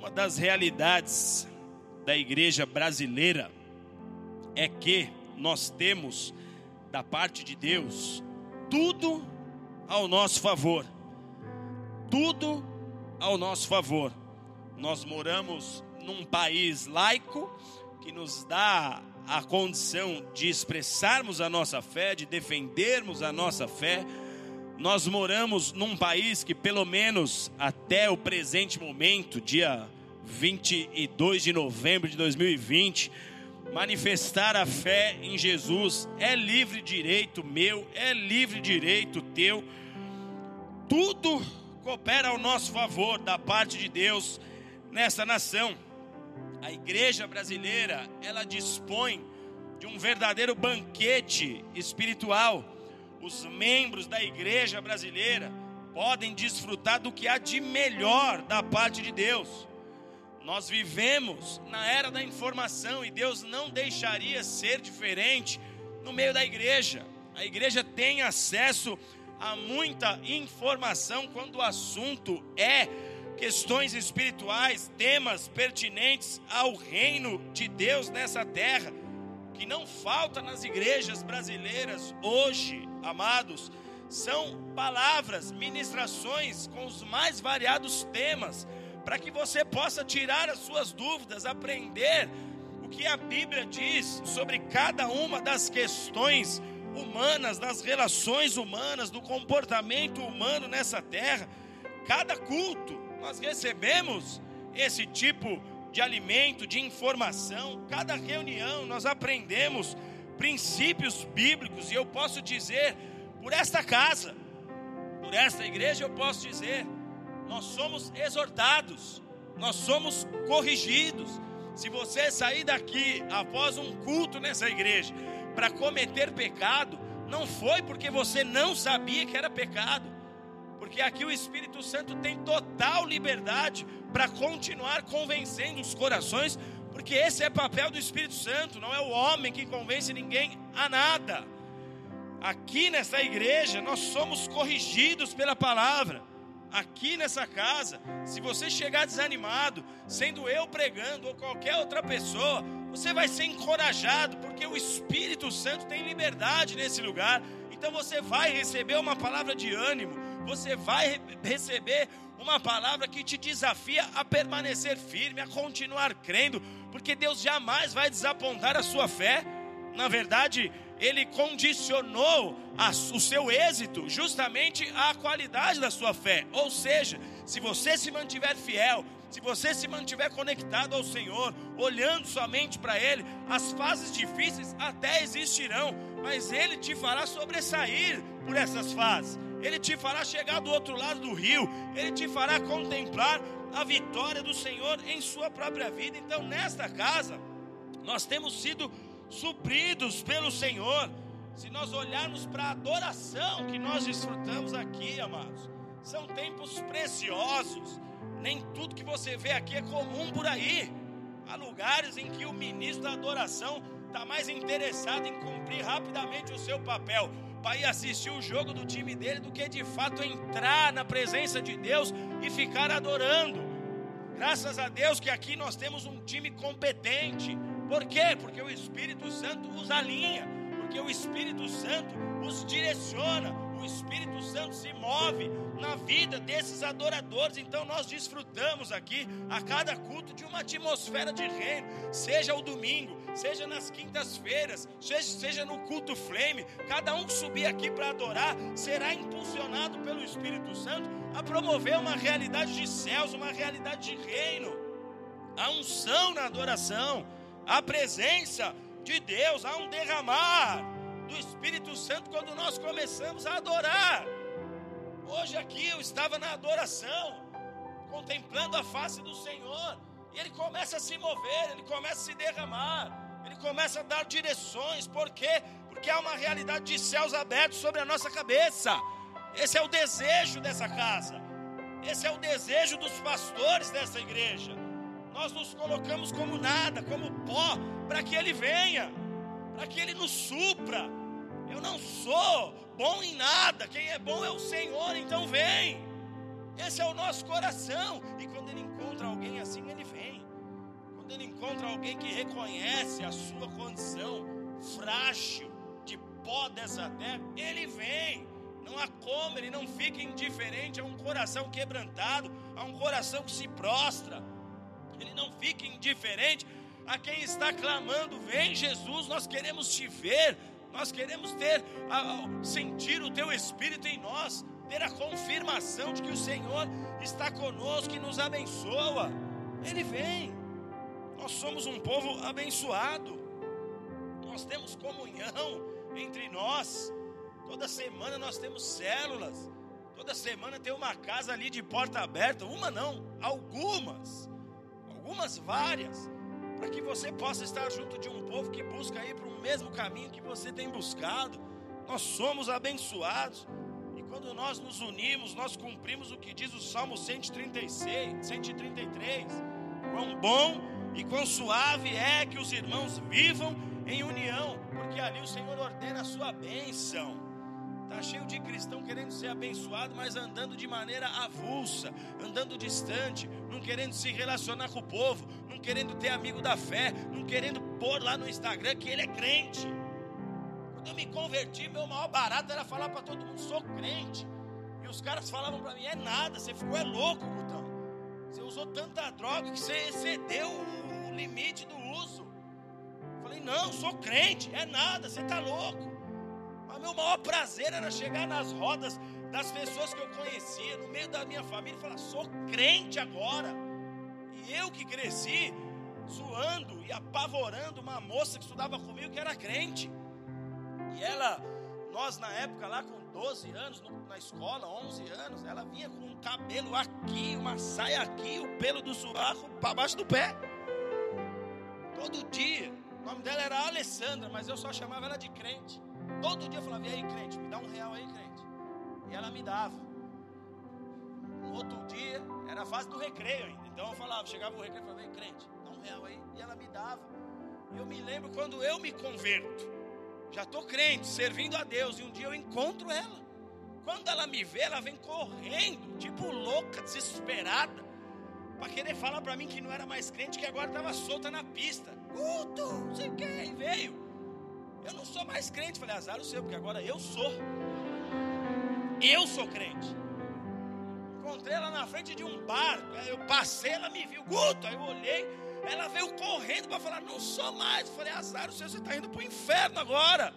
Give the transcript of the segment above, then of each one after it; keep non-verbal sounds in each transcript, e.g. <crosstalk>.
Uma das realidades da igreja brasileira é que nós temos da parte de Deus tudo ao nosso favor. Tudo ao nosso favor. Nós moramos num país laico que nos dá a condição de expressarmos a nossa fé, de defendermos a nossa fé. Nós moramos num país que, pelo menos até o presente momento, dia 22 de novembro de 2020, manifestar a fé em Jesus é livre direito meu, é livre direito teu. Tudo coopera ao nosso favor da parte de Deus nessa nação. A igreja brasileira, ela dispõe de um verdadeiro banquete espiritual. Os membros da igreja brasileira podem desfrutar do que há de melhor da parte de Deus. Nós vivemos na era da informação e Deus não deixaria ser diferente no meio da igreja. A igreja tem acesso a muita informação quando o assunto é questões espirituais, temas pertinentes ao reino de Deus nessa terra, que não falta nas igrejas brasileiras hoje, amados, são palavras, ministrações com os mais variados temas para que você possa tirar as suas dúvidas, aprender o que a Bíblia diz sobre cada uma das questões humanas, das relações humanas, do comportamento humano nessa terra. Cada culto nós recebemos esse tipo de alimento, de informação. Cada reunião nós aprendemos princípios bíblicos e eu posso dizer por esta casa, por esta igreja eu posso dizer nós somos exortados, nós somos corrigidos. Se você sair daqui após um culto nessa igreja para cometer pecado, não foi porque você não sabia que era pecado, porque aqui o Espírito Santo tem total liberdade para continuar convencendo os corações, porque esse é papel do Espírito Santo, não é o homem que convence ninguém a nada. Aqui nessa igreja nós somos corrigidos pela palavra aqui nessa casa, se você chegar desanimado, sendo eu pregando ou qualquer outra pessoa, você vai ser encorajado, porque o Espírito Santo tem liberdade nesse lugar. Então você vai receber uma palavra de ânimo, você vai receber uma palavra que te desafia a permanecer firme, a continuar crendo, porque Deus jamais vai desapontar a sua fé. Na verdade, ele condicionou a, o seu êxito justamente à qualidade da sua fé. Ou seja, se você se mantiver fiel, se você se mantiver conectado ao Senhor, olhando somente para Ele, as fases difíceis até existirão, mas Ele te fará sobressair por essas fases. Ele te fará chegar do outro lado do rio, Ele te fará contemplar a vitória do Senhor em sua própria vida. Então, nesta casa, nós temos sido supridos pelo Senhor. Se nós olharmos para a adoração que nós desfrutamos aqui, amados, são tempos preciosos. Nem tudo que você vê aqui é comum por aí. Há lugares em que o ministro da adoração está mais interessado em cumprir rapidamente o seu papel para ir assistir o jogo do time dele do que de fato entrar na presença de Deus e ficar adorando. Graças a Deus que aqui nós temos um time competente, por quê? Porque o Espírito Santo os alinha, porque o Espírito Santo os direciona, o Espírito Santo se move na vida desses adoradores. Então nós desfrutamos aqui a cada culto de uma atmosfera de reino, seja o domingo, seja nas quintas-feiras, seja, seja no culto flame. Cada um que subir aqui para adorar será impulsionado pelo Espírito Santo a promover uma realidade de céus, uma realidade de reino. A unção na adoração a presença de Deus, há um derramar do Espírito Santo quando nós começamos a adorar. Hoje aqui eu estava na adoração, contemplando a face do Senhor, e ele começa a se mover, ele começa a se derramar, ele começa a dar direções, por quê? Porque há uma realidade de céus abertos sobre a nossa cabeça. Esse é o desejo dessa casa. Esse é o desejo dos pastores dessa igreja nós nos colocamos como nada, como pó, para que Ele venha, para que Ele nos supra. Eu não sou bom em nada, quem é bom é o Senhor, então vem. Esse é o nosso coração. E quando Ele encontra alguém assim, Ele encontra alguém que reconhece a sua condição frágil de pó dessa terra, ele vem. Não há como, ele não fica indiferente a um coração quebrantado, a um coração que se prostra. Ele não fica indiferente a quem está clamando: Vem Jesus, nós queremos te ver, nós queremos ter, sentir o teu Espírito em nós, ter a confirmação de que o Senhor está conosco e nos abençoa. Ele vem. Nós somos um povo abençoado. Nós temos comunhão entre nós. Toda semana nós temos células. Toda semana tem uma casa ali de porta aberta. Uma não, algumas. Algumas várias. Para que você possa estar junto de um povo que busca ir para o mesmo caminho que você tem buscado. Nós somos abençoados. E quando nós nos unimos, nós cumprimos o que diz o Salmo 136, 133. Quão bom e quão suave é que os irmãos vivam em união, porque ali o Senhor ordena a sua bênção. Está cheio de cristão querendo ser abençoado, mas andando de maneira avulsa, andando distante, não querendo se relacionar com o povo, não querendo ter amigo da fé, não querendo pôr lá no Instagram que ele é crente. Quando eu me converti, meu maior barato era falar para todo mundo: sou crente. E os caras falavam para mim: é nada, você ficou é louco, Gutão. Você usou tanta droga que você excedeu o limite do uso. Eu falei, não, sou crente, é nada, você está louco. Meu maior prazer era chegar nas rodas das pessoas que eu conhecia, no meio da minha família, e falar, sou crente agora. E eu que cresci zoando e apavorando uma moça que estudava comigo que era crente. E ela, nós na época lá com 12 anos, na escola, 11 anos, ela vinha com um cabelo aqui, uma saia aqui, o pelo do sovaco para baixo do pé. Todo dia. O nome dela era Alessandra, mas eu só chamava ela de crente. Todo dia eu falava, e aí, crente, me dá um real aí, crente. E ela me dava. No outro dia, era a fase do recreio ainda. Então eu falava, chegava o recreio e falava, ei, crente, dá um real aí. E ela me dava. Eu me lembro quando eu me converto. Já estou crente, servindo a Deus. E um dia eu encontro ela. Quando ela me vê, ela vem correndo, tipo louca, desesperada, para querer falar para mim que não era mais crente, que agora estava solta na pista. Guto, não sei o que, e veio. Eu não sou mais crente. Falei, azar o seu, porque agora eu sou. Eu sou crente. Encontrei ela na frente de um bar. Eu passei, ela me viu. Guto, aí eu olhei. Ela veio correndo para falar, não sou mais. Eu falei, azar o seu, você está indo para o inferno agora.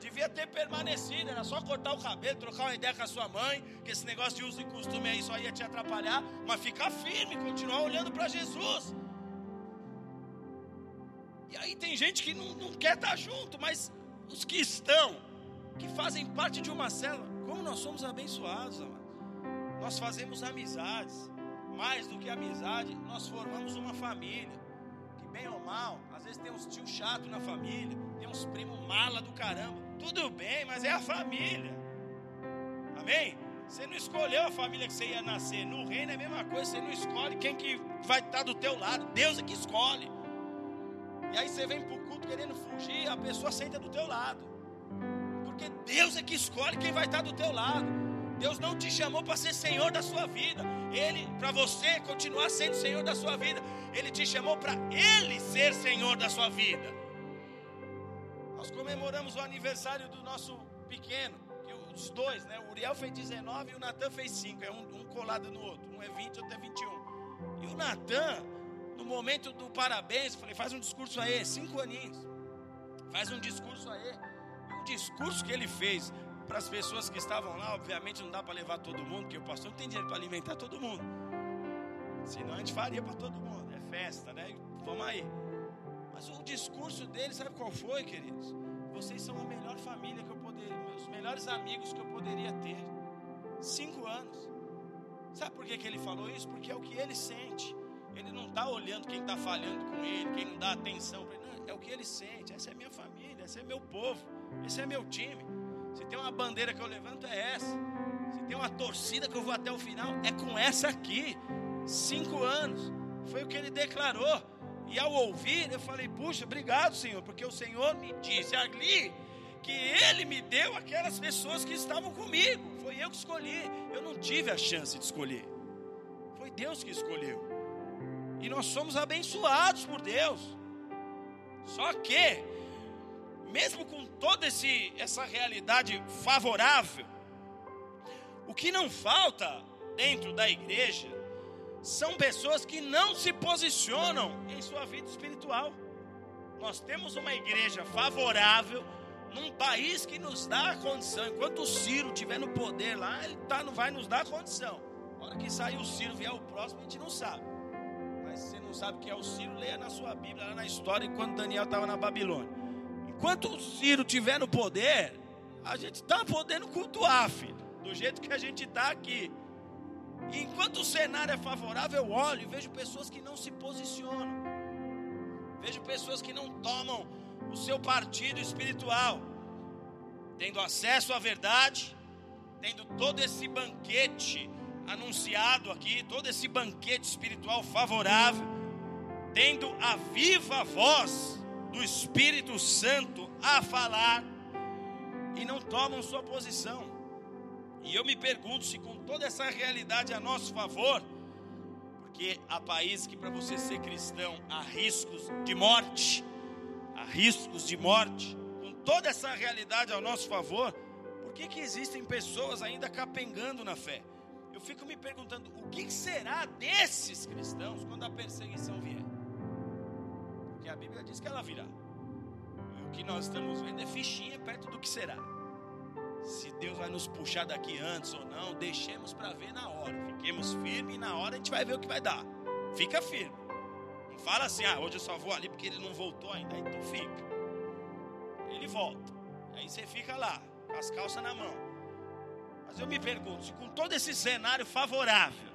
Devia ter permanecido, era só cortar o cabelo, trocar uma ideia com a sua mãe, que esse negócio de uso e costume aí só ia te atrapalhar, mas ficar firme, continuar olhando para Jesus. E aí tem gente que não, não quer estar junto, mas os que estão, que fazem parte de uma célula, como nós somos abençoados, amados. Nós fazemos amizades, mais do que amizade, nós formamos uma família, que bem ou mal, às vezes tem uns tio chato na família, tem uns primos mala do caramba, tudo bem, mas é a família, amém? Você não escolheu a família que você ia nascer, no reino é a mesma coisa, você não escolhe quem que vai estar do teu lado, Deus é que escolhe. E aí você vem para o culto querendo fugir, a pessoa senta do teu lado. Porque Deus é que escolhe quem vai estar do teu lado. Deus não te chamou para ser Senhor da sua vida. Ele, para você continuar sendo Senhor da sua vida, Ele te chamou para Ele ser Senhor da sua vida. Nós comemoramos o aniversário do nosso pequeno, que os dois, né? O Uriel fez 19 e o Natan fez 5. É um, um colado no outro. Um é 20, outro é 21. E o Natan, no momento do parabéns, falei, faz um discurso aí, cinco aninhos. Faz um discurso aí. E o discurso que ele fez para as pessoas que estavam lá, obviamente não dá para levar todo mundo, porque o pastor não tem dinheiro para alimentar todo mundo. Senão a gente faria para todo mundo. É festa, né? Vamos aí. Mas o discurso dele, sabe qual foi, queridos? Vocês são a melhor família que eu poderia, meus melhores amigos que eu poderia ter. Cinco anos. Sabe por que, que ele falou isso? Porque é o que ele sente. Ele não está olhando quem está falhando com ele, quem não dá atenção para ele. Não, é o que ele sente. Essa é minha família, esse é meu povo, esse é meu time. Se tem uma bandeira que eu levanto, é essa. Se tem uma torcida que eu vou até o final, é com essa aqui. Cinco anos. Foi o que ele declarou. E ao ouvir, eu falei: Puxa, obrigado, Senhor, porque o Senhor me disse ali que Ele me deu aquelas pessoas que estavam comigo. Foi eu que escolhi. Eu não tive a chance de escolher. Foi Deus que escolheu. E nós somos abençoados por Deus. Só que, mesmo com toda esse, essa realidade favorável, o que não falta dentro da igreja são pessoas que não se posicionam em sua vida espiritual. Nós temos uma igreja favorável num país que nos dá a condição. Enquanto o Ciro estiver no poder lá, ele tá, não vai nos dar a condição. Na hora que sair o Ciro vier o próximo, a gente não sabe. Sabe que é o Ciro, leia na sua Bíblia, lá na história, enquanto Daniel estava na Babilônia. Enquanto o Ciro estiver no poder, a gente está podendo cultuar, filho. Do jeito que a gente está aqui. E enquanto o cenário é favorável, eu olho e vejo pessoas que não se posicionam. Vejo pessoas que não tomam o seu partido espiritual, tendo acesso à verdade, tendo todo esse banquete anunciado aqui, todo esse banquete espiritual favorável, tendo a viva voz do Espírito Santo a falar e não tomam sua posição. E eu me pergunto se com toda essa realidade a nosso favor, porque há países que para você ser cristão há riscos de morte, há riscos de morte, com toda essa realidade ao nosso favor, por que, que existem pessoas ainda capengando na fé? Eu fico me perguntando, o que será desses cristãos quando a perseguição vier? A Bíblia diz que ela virá. E o que nós estamos vendo é fichinha perto do que será. Se Deus vai nos puxar daqui antes ou não, deixemos para ver na hora. Fiquemos firmes e na hora a gente vai ver o que vai dar. Fica firme. Não fala assim, ah, hoje eu só vou ali porque ele não voltou ainda. Tu fica. Ele volta. Aí você fica lá, com as calças na mão. Mas eu me pergunto, se com todo esse cenário favorável,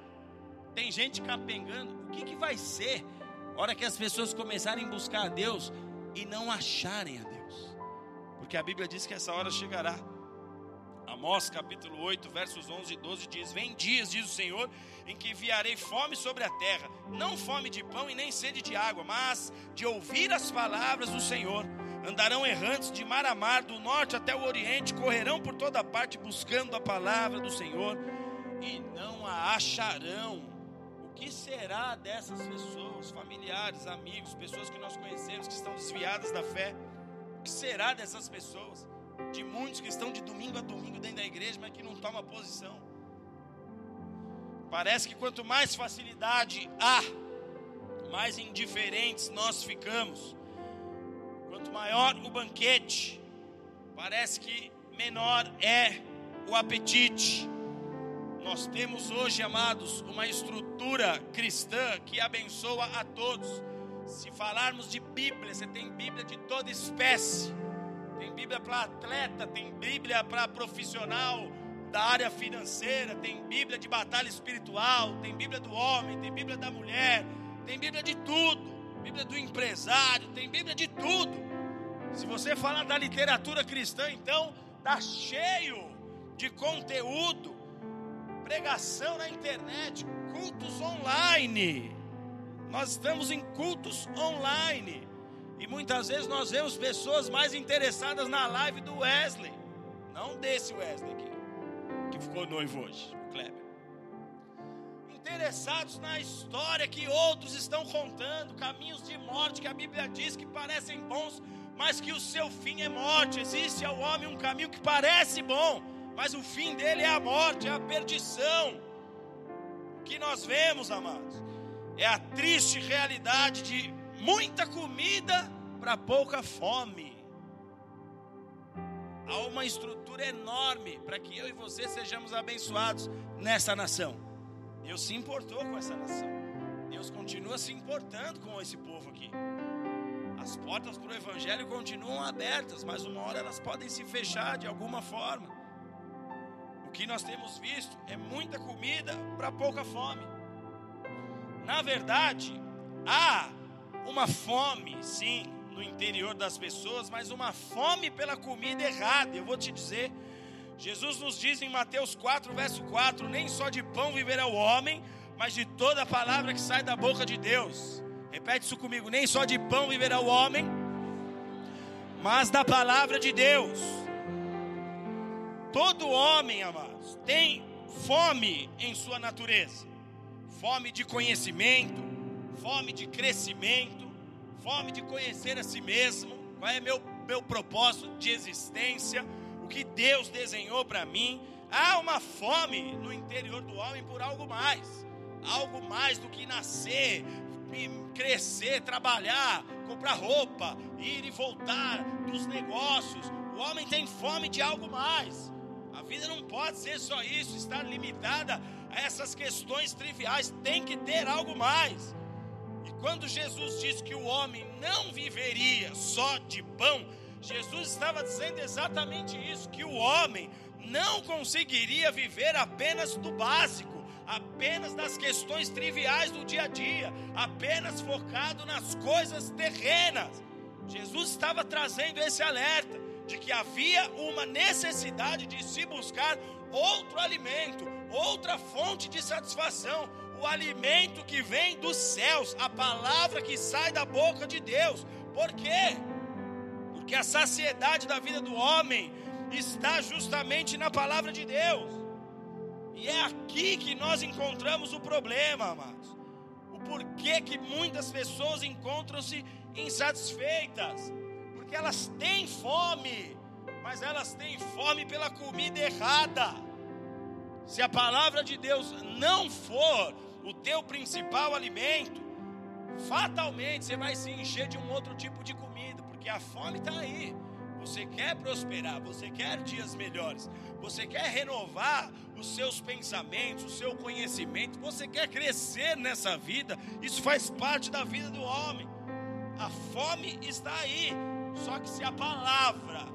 tem gente capengando, o que, que vai ser hora que as pessoas começarem a buscar a Deus e não acharem a Deus? Porque a Bíblia diz que essa hora chegará. Amós capítulo 8, versos 11 e 12 diz: Vem dias, diz o Senhor, em que enviarei fome sobre a terra, não fome de pão e nem sede de água, mas de ouvir as palavras do Senhor. Andarão errantes de mar a mar, do norte até o oriente, correrão por toda parte buscando a palavra do Senhor e não a acharão. O que será dessas pessoas, familiares, amigos, pessoas que nós conhecemos que estão desviadas da fé? O que será dessas pessoas? de muitos que estão de domingo a domingo dentro da igreja, mas que não toma posição. Parece que quanto mais facilidade há, mais indiferentes nós ficamos. Quanto maior o banquete, parece que menor é o apetite. Nós temos hoje, amados, uma estrutura cristã que abençoa a todos. Se falarmos de Bíblia, você tem Bíblia de toda espécie tem Bíblia para atleta, tem Bíblia para profissional da área financeira, tem Bíblia de batalha espiritual, tem Bíblia do homem, tem Bíblia da mulher, tem Bíblia de tudo, Bíblia do empresário, tem Bíblia de tudo. Se você falar da literatura cristã, então tá cheio de conteúdo, pregação na internet, cultos online. Nós estamos em cultos online. E muitas vezes nós vemos pessoas mais interessadas na live do Wesley. Não desse Wesley aqui, que ficou noivo hoje, Kleber. Interessados na história que outros estão contando, caminhos de morte que a Bíblia diz que parecem bons, mas que o seu fim é morte. Existe ao homem um caminho que parece bom, mas o fim dele é a morte, é a perdição. O que nós vemos, amados, é a triste realidade de muita comida para pouca fome. Há uma estrutura enorme para que eu e você sejamos abençoados nessa nação. Deus se importou com essa nação. Deus continua se importando com esse povo aqui. As portas para o Evangelho continuam abertas, mas uma hora elas podem se fechar de alguma forma. O que nós temos visto é muita comida para pouca fome. Na verdade, há uma fome, sim, no interior das pessoas, mas uma fome pela comida errada. Eu vou te dizer, Jesus nos diz em Mateus 4, verso 4: Nem só de pão viverá o homem, mas de toda a palavra que sai da boca de Deus. Repete isso comigo: nem só de pão viverá o homem, mas da palavra de Deus. Todo homem, amados, tem fome em sua natureza, fome de conhecimento, fome de crescimento, fome de conhecer a si mesmo, qual é meu, meu propósito de existência, o que Deus desenhou para mim. Há uma fome no interior do homem por algo mais, algo mais do que nascer, crescer, trabalhar, comprar roupa, ir e voltar dos negócios. O homem tem fome de algo mais. A vida não pode ser só isso, estar limitada a essas questões triviais, tem que ter algo mais. E quando Jesus disse que o homem não viveria só de pão, Jesus estava dizendo exatamente isso: que o homem não conseguiria viver apenas do básico, apenas das questões triviais do dia a dia, apenas focado nas coisas terrenas. Jesus estava trazendo esse alerta de que havia uma necessidade de se buscar outro alimento, outra fonte de satisfação, o alimento que vem dos céus, a palavra que sai da boca de Deus. Por quê? Porque a saciedade da vida do homem está justamente na palavra de Deus. E é aqui que nós encontramos o problema, amados. O porquê que muitas pessoas encontram-se insatisfeitas. Porque elas têm fome, mas elas têm fome pela comida errada. Se a palavra de Deus não for o teu principal alimento, fatalmente você vai se encher de um outro tipo de comida, porque a fome está aí. Você quer prosperar, você quer dias melhores, você quer renovar os seus pensamentos, o seu conhecimento, você quer crescer nessa vida, isso faz parte da vida do homem. A fome está aí, só que se a palavra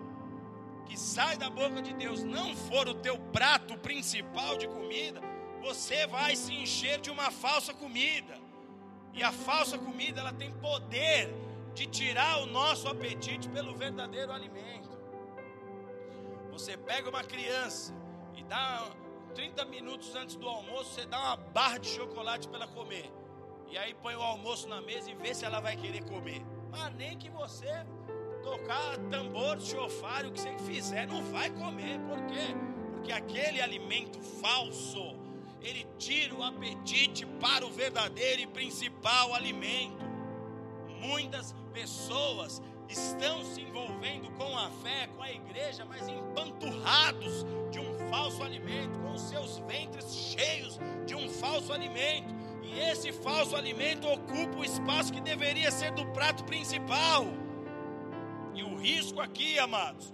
que sai da boca de Deus não for o teu prato principal de comida, você vai se encher de uma falsa comida. E a falsa comida, ela tem poder de tirar o nosso apetite pelo verdadeiro alimento. Você pega uma criança e dá 30 minutos antes do almoço, você dá uma barra de chocolate para ela comer. E aí põe o almoço na mesa e vê se ela vai querer comer. Mas nem que você tocar tambor, chofar, o que você fizer, não vai comer. Por quê? Porque aquele alimento falso, ele tira o apetite para o verdadeiro e principal alimento. Muitas pessoas estão se envolvendo com a fé, com a igreja, mas empanturrados de um falso alimento, com seus ventres cheios de um falso alimento. E esse falso alimento ocupa o espaço que deveria ser do prato principal. E o risco aqui, amados,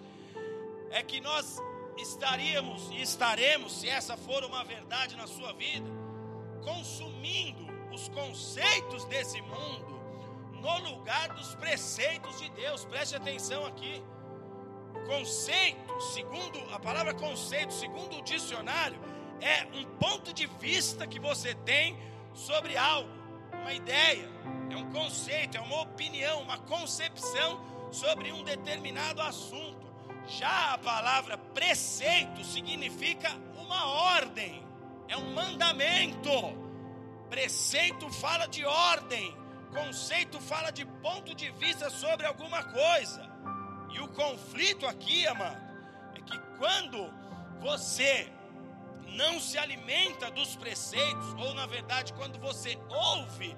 é que nós estaríamos e estaremos, se essa for uma verdade na sua vida, consumindo os conceitos desse mundo no lugar dos preceitos de Deus. Preste atenção aqui. Conceito, segundo a palavra conceito, segundo o dicionário, é um ponto de vista que você tem sobre algo, uma ideia, é um conceito, é uma opinião, uma concepção sobre um determinado assunto. Já a palavra preceito significa uma ordem, é um mandamento. Preceito fala de ordem, Conceito fala de ponto de vista sobre alguma coisa. E o conflito aqui, amado, é que quando você não se alimenta dos preceitos, ou na verdade, quando você ouve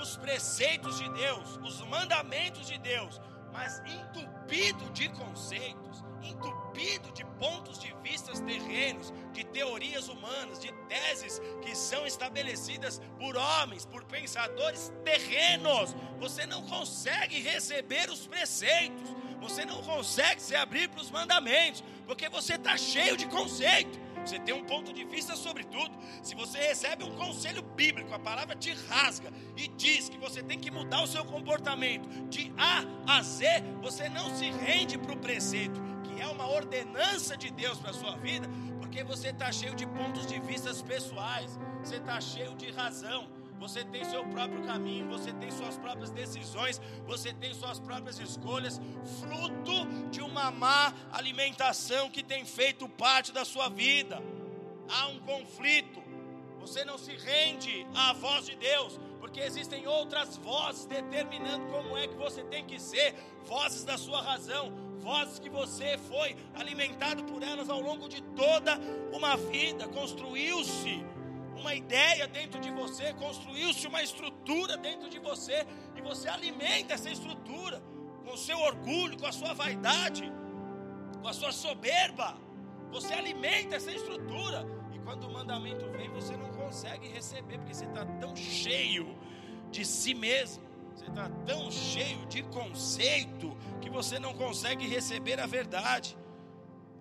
os preceitos de Deus, os mandamentos de Deus, mas entupido de conceitos, entupido de pontos de vistas terrenos, de teorias humanas, de teses que são estabelecidas por homens, por pensadores terrenos. Você não consegue receber os preceitos, você não consegue se abrir para os mandamentos, porque você está cheio de conceito. Você tem um ponto de vista sobre tudo. Se você recebe um conselho bíblico, a palavra te rasga e diz que você tem que mudar o seu comportamento de A a Z, você não se rende para o preceito é uma ordenança de Deus para a sua vida, porque você está cheio de pontos de vistas pessoais, você está cheio de razão, você tem seu próprio caminho, você tem suas próprias decisões, você tem suas próprias escolhas, fruto de uma má alimentação que tem feito parte da sua vida. Há um conflito, você não se rende à voz de Deus, porque existem outras vozes determinando como é que você tem que ser, vozes da sua razão, vozes que você foi alimentado por elas ao longo de toda uma vida, construiu-se uma ideia dentro de você, construiu-se uma estrutura dentro de você, e você alimenta essa estrutura com o seu orgulho, com a sua vaidade, com a sua soberba. Você alimenta essa estrutura, e quando o mandamento vem, você não consegue receber, porque você está tão cheio de si mesmo, você está tão cheio de conceito, que você não consegue receber a verdade.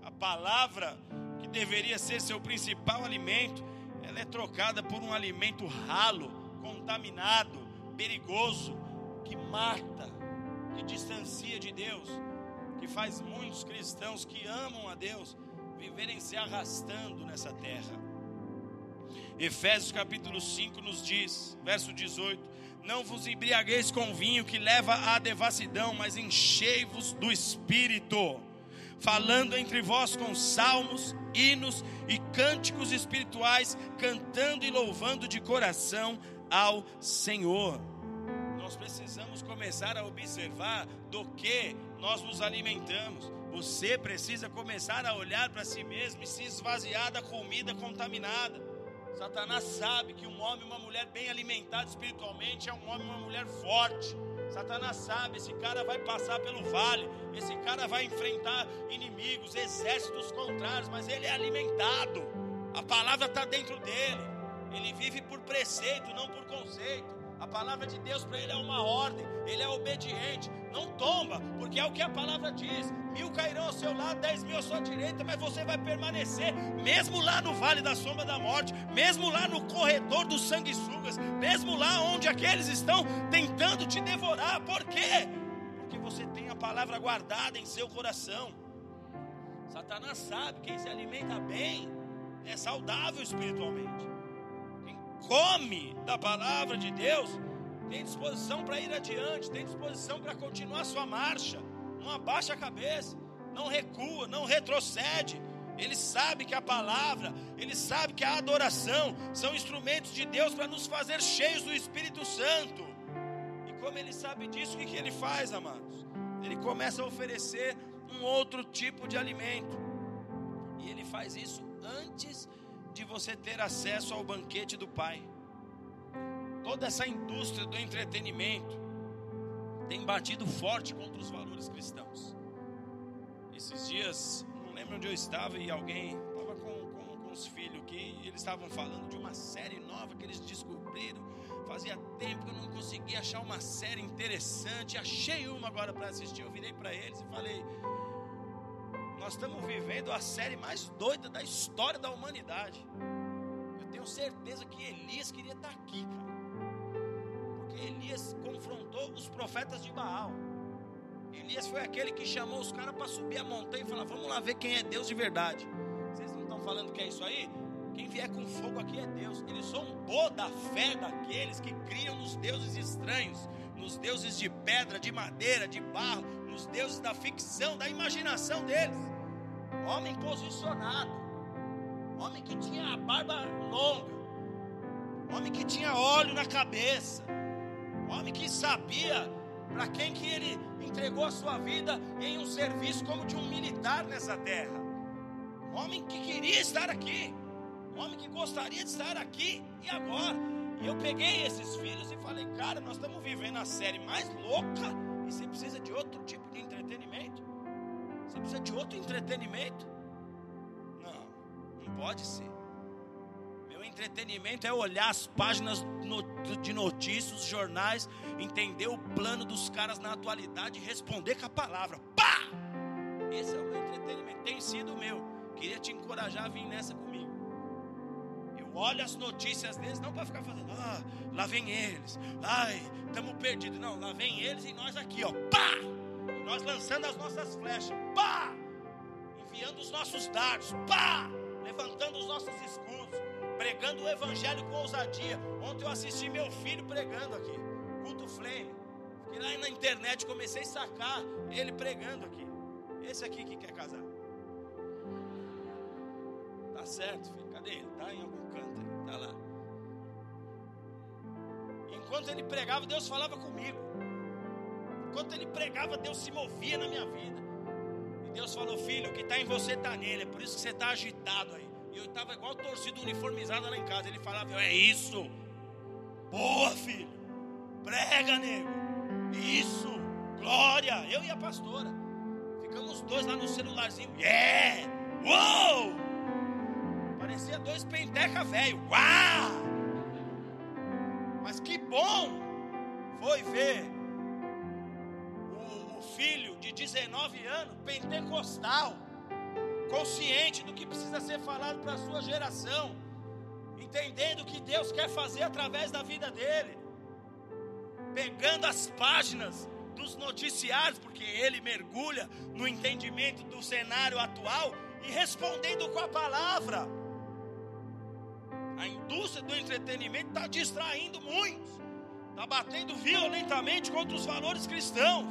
A palavra que deveria ser seu principal alimento, ela é trocada por um alimento ralo, contaminado, perigoso, que mata, que distancia de Deus, que faz muitos cristãos que amam a Deus viverem se arrastando nessa terra. Efésios capítulo 5 nos diz, verso 18: Não vos embriagueis com vinho que leva à devassidão, mas enchei-vos do espírito falando entre vós com salmos, hinos e cânticos espirituais, cantando e louvando de coração ao Senhor. Nós precisamos começar a observar do que nós nos alimentamos. Você precisa começar a olhar para si mesmo e se esvaziar da comida contaminada. Satanás sabe que um homem e uma mulher bem alimentados espiritualmente é um homem e uma mulher forte Satanás sabe, esse cara vai passar pelo vale, esse cara vai enfrentar inimigos, exércitos contrários, mas ele é alimentado. A palavra está dentro dele. Ele vive por preceito, não por conceito. A palavra de Deus para ele é uma ordem, ele é obediente. Não tomba, porque é o que a palavra diz. Mil cairão ao seu lado, dez mil à sua direita, mas você vai permanecer, mesmo lá no vale da sombra da morte, mesmo lá no corredor dos sanguessugas, mesmo lá onde aqueles estão tentando te devorar. Por quê? Porque você tem a palavra guardada em seu coração. Satanás sabe quem se alimenta bem é saudável espiritualmente. Come da palavra de Deus tem disposição para ir adiante, tem disposição para continuar sua marcha, não abaixa a cabeça, não recua, não retrocede. Ele sabe que a palavra, ele sabe que a adoração são instrumentos de Deus para nos fazer cheios do Espírito Santo. E como ele sabe disso, o que, que ele faz, amados? Ele começa a oferecer um outro tipo de alimento. E ele faz isso antes de você ter acesso ao banquete do Pai toda essa indústria do entretenimento tem batido forte contra os valores cristãos. Esses dias, não lembro onde eu estava e alguém estava com, com, com os filhos que eles estavam falando de uma série nova que eles descobriram. Fazia tempo que eu não conseguia achar uma série interessante. Achei uma agora para assistir. Eu virei para eles e falei: Nós estamos vivendo a série mais doida da história da humanidade. Eu tenho certeza que Elias queria estar aqui, cara. Elias confrontou os profetas de Baal. Elias foi aquele que chamou os caras para subir a montanha e falar: Vamos lá ver quem é Deus de verdade. Vocês não estão falando que é isso aí? Quem vier com fogo aqui é Deus. Ele zombou da fé daqueles que criam nos deuses estranhos, nos deuses de pedra, de madeira, de barro, nos deuses da ficção, da imaginação deles. Homem posicionado, homem que tinha a barba longa, homem que tinha óleo na cabeça, Homem que sabia para quem que ele entregou a sua vida em um serviço como de um militar nessa terra. Homem que queria estar aqui. Homem que gostaria de estar aqui e agora. E eu peguei esses filhos e falei, cara, nós estamos vivendo a série mais louca e você precisa de outro tipo de entretenimento. Você precisa de outro entretenimento? Não, não pode ser entretenimento é olhar as páginas de notícias, jornais, entender o plano dos caras na atualidade e responder com a palavra. Pá! Esse é o meu entretenimento, tem sido o meu. Queria te encorajar a vir nessa comigo. Eu olho as notícias deles, não para ficar fazendo, ah, lá vem eles, ai, estamos perdidos. Não, lá vem eles e nós aqui, ó, pá! Nós lançando as nossas flechas, pá! Enviando os nossos dardos, pá! Levantando os nossos escudos pregando o evangelho com ousadia. Ontem eu assisti meu filho pregando aqui, culto flame. Fiquei lá na internet, comecei a sacar ele pregando aqui. Esse aqui que quer casar. Tá certo, filho. Cadê ele? Tá em algum canto aí. Tá lá. Enquanto ele pregava, Deus falava comigo. Enquanto ele pregava, Deus se movia na minha vida. E Deus falou: Filho, o que está em você está nele. É por isso que você está agitado aí. E eu estava igual torcida uniformizada lá em casa. Ele falava: É isso. Boa, filho. Prega, nego. Isso. Glória. Eu e a pastora. Ficamos dois lá no celularzinho. Yeah. Uou. Parecia dois penteca velho. Uau. Mas que bom foi ver filho de 19 anos, pentecostal, consciente do que precisa ser falado para a sua geração, entendendo o que Deus quer fazer através da vida dele, pegando as páginas dos noticiários, porque ele mergulha no entendimento do cenário atual e respondendo com a palavra. A indústria do entretenimento está distraindo muitos, está batendo violentamente contra os valores cristãos,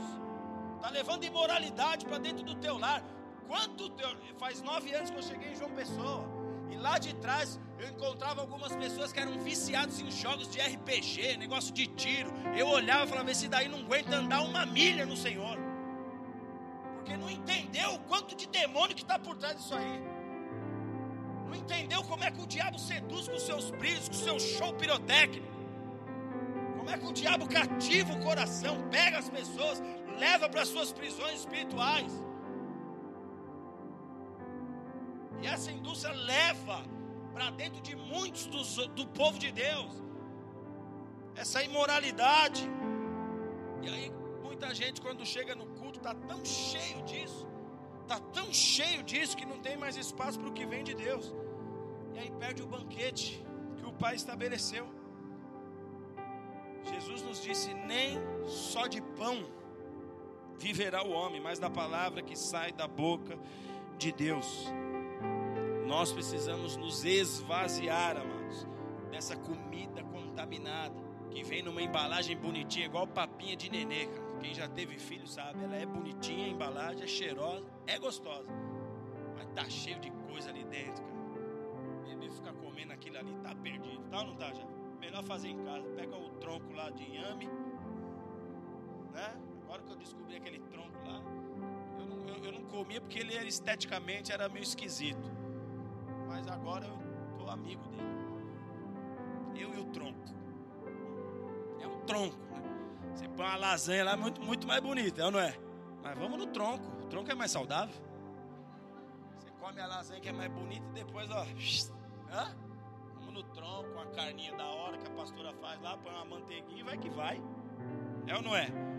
está levando imoralidade para dentro do teu lar. Quanto teu... faz nove anos que eu cheguei em João Pessoa e lá de trás eu encontrava algumas pessoas que eram viciados em jogos de RPG, negócio de tiro. Eu olhava e falava: esse daí não aguenta andar uma milha no Senhor, porque não entendeu o quanto de demônio que está por trás disso aí não entendeu como é que o diabo seduz com seus brilhos, com seu show pirotécnico. Como é que o diabo cativa o coração, pega as pessoas, leva para suas prisões espirituais. E essa indústria leva para dentro de muitos dos, do povo de Deus essa imoralidade. E aí muita gente quando chega no culto está tão cheio disso, está tão cheio disso que não tem mais espaço para o que vem de Deus. E aí perde o banquete que o Pai estabeleceu. Jesus nos disse: nem só de pão viverá o homem, mas da palavra que sai da boca de Deus. Nós precisamos nos esvaziar, amados, dessa comida contaminada que vem numa embalagem bonitinha, igual papinha de nenê. Cara. Quem já teve filho sabe, ela é bonitinha, a embalagem é cheirosa, é gostosa, mas tá cheio de coisa ali dentro, cara ficar comendo aquilo ali, tá perdido, tá ou não tá já? Melhor fazer em casa. Pega o tronco lá de inhame, né? Agora que eu descobri aquele tronco lá, eu não, eu, eu não comia porque ele era, esteticamente era meio esquisito. Mas agora eu tô amigo dele. Eu e o tronco. É um tronco, né? Você põe uma lasanha lá muito, muito mais bonita, é ou não é? Mas vamos no tronco. O tronco é mais saudável. Você come a lasanha que é mais bonita e depois, ó, Hã? Vamos no tronco, uma carninha da hora que a pastora faz lá, põe uma manteiguinha e vai que vai. É ou não é?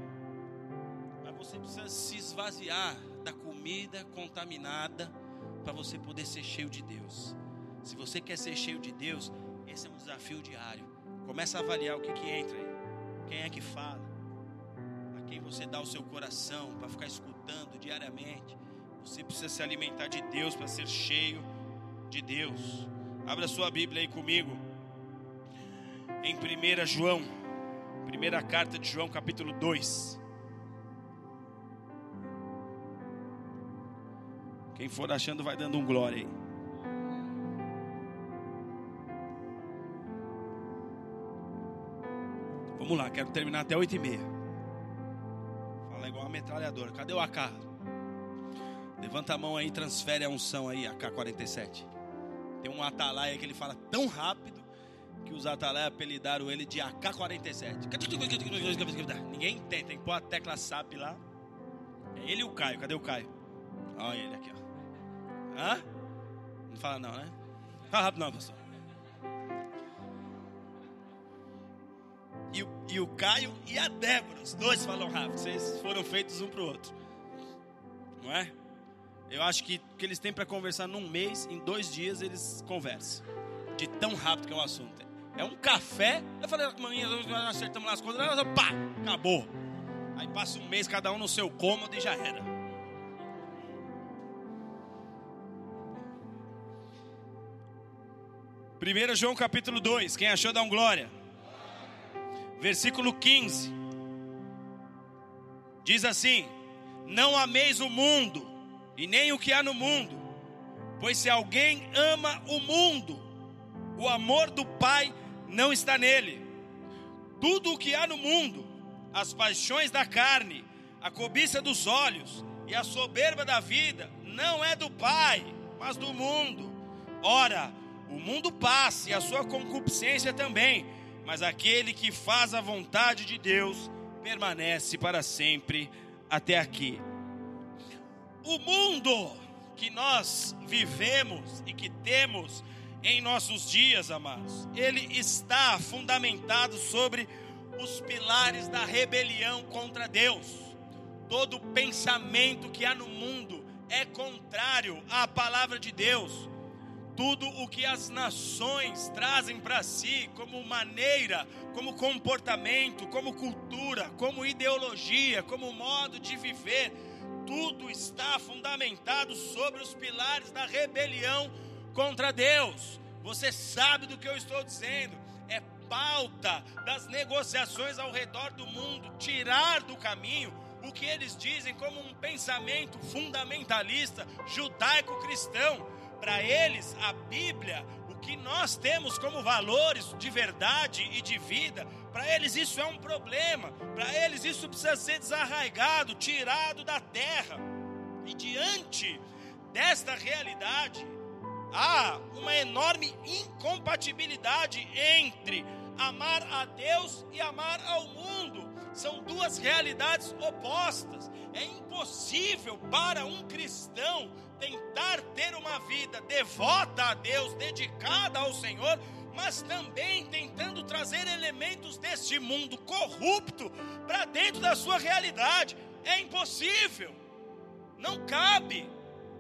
Você precisa se esvaziar da comida contaminada para você poder ser cheio de Deus. Se você quer ser cheio de Deus, esse é um desafio diário. Começa a avaliar o que, que entra aí. Quem é que fala? A quem você dá o seu coração para ficar escutando diariamente. Você precisa se alimentar de Deus para ser cheio de Deus. Abra sua Bíblia aí comigo. Em 1 João, primeira carta de João, capítulo 2. Quem for achando vai dando um glória aí. Vamos lá, quero terminar até 8 e meia. Fala igual uma metralhadora. Cadê o AK? Levanta a mão aí, transfere a unção aí, AK-47. Tem um atalaia que ele fala tão rápido que os atalaias apelidaram ele de AK-47. Ninguém entende, tem que pôr a tecla SAP lá. É ele e o Caio, cadê o Caio? Olha ele aqui, ó. Hã? Não fala não, né? Fala rápido não, pastor. E o, e o Caio e a Débora, os dois falam rápido. Vocês foram feitos um para o outro. Não é? Eu acho que o que eles têm para conversar num mês, em dois dias eles conversam. De tão rápido que é o assunto. É um café. Eu falei, amanhã nós acertamos lá as contas, pá, acabou. Aí passa um mês, cada um no seu cômodo e já era. Primeiro João capítulo 2, quem achou dá um glória. Versículo 15. Diz assim: Não ameis o mundo e nem o que há no mundo. Pois se alguém ama o mundo, o amor do Pai não está nele. Tudo o que há no mundo, as paixões da carne, a cobiça dos olhos e a soberba da vida, não é do Pai, mas do mundo. Ora, o mundo passa e a sua concupiscência também, mas aquele que faz a vontade de Deus permanece para sempre até aqui. O mundo que nós vivemos e que temos em nossos dias, amados, ele está fundamentado sobre os pilares da rebelião contra Deus. Todo pensamento que há no mundo é contrário à palavra de Deus. Tudo o que as nações trazem para si como maneira, como comportamento, como cultura, como ideologia, como modo de viver, tudo está fundamentado sobre os pilares da rebelião contra Deus. Você sabe do que eu estou dizendo? É pauta das negociações ao redor do mundo tirar do caminho o que eles dizem como um pensamento fundamentalista judaico-cristão. Para eles, a Bíblia, o que nós temos como valores de verdade e de vida, para eles isso é um problema. Para eles isso precisa ser desarraigado, tirado da terra. E diante desta realidade, há uma enorme incompatibilidade entre amar a Deus e amar ao mundo são duas realidades opostas. É impossível para um cristão tentar ter uma vida devota a Deus, dedicada ao Senhor, mas também tentando trazer elementos deste mundo corrupto para dentro da sua realidade. É impossível. Não cabe.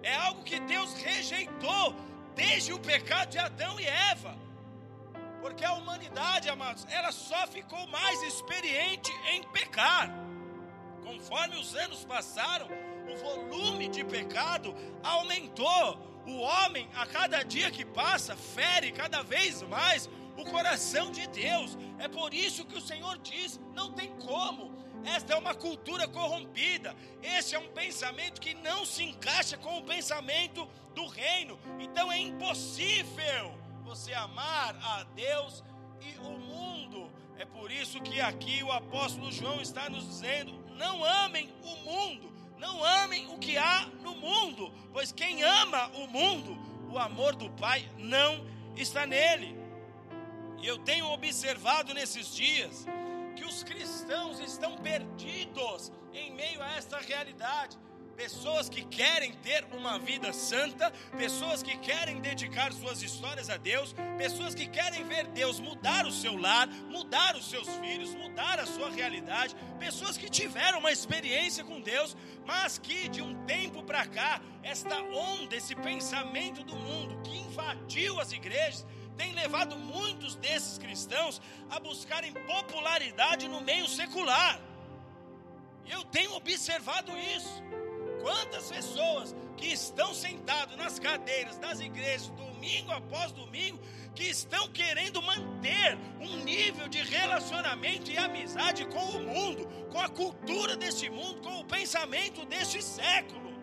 É algo que Deus rejeitou desde o pecado de Adão e Eva. Porque a humanidade, amados, ela só ficou mais experiente em pecar. Conforme os anos passaram, o volume de pecado aumentou. O homem, a cada dia que passa, fere cada vez mais o coração de Deus. É por isso que o Senhor diz: não tem como. Esta é uma cultura corrompida. Esse é um pensamento que não se encaixa com o pensamento do reino. Então é impossível você amar a Deus e o mundo. É por isso que aqui o apóstolo João está nos dizendo: não amem o mundo, não amem o que há no mundo, pois quem ama o mundo, o amor do Pai não está nele. E eu tenho observado nesses dias que os cristãos estão perdidos em meio a esta realidade pessoas que querem ter uma vida santa, pessoas que querem dedicar suas histórias a Deus, pessoas que querem ver Deus mudar o seu lar, mudar os seus filhos, mudar a sua realidade, pessoas que tiveram uma experiência com Deus, mas que de um tempo para cá, esta onda, esse pensamento do mundo que invadiu as igrejas, tem levado muitos desses cristãos a buscarem popularidade no meio secular. Eu tenho observado isso. Quantas pessoas que estão sentadas nas cadeiras das igrejas, domingo após domingo, que estão querendo manter um nível de relacionamento e amizade com o mundo, com a cultura deste mundo, com o pensamento deste século.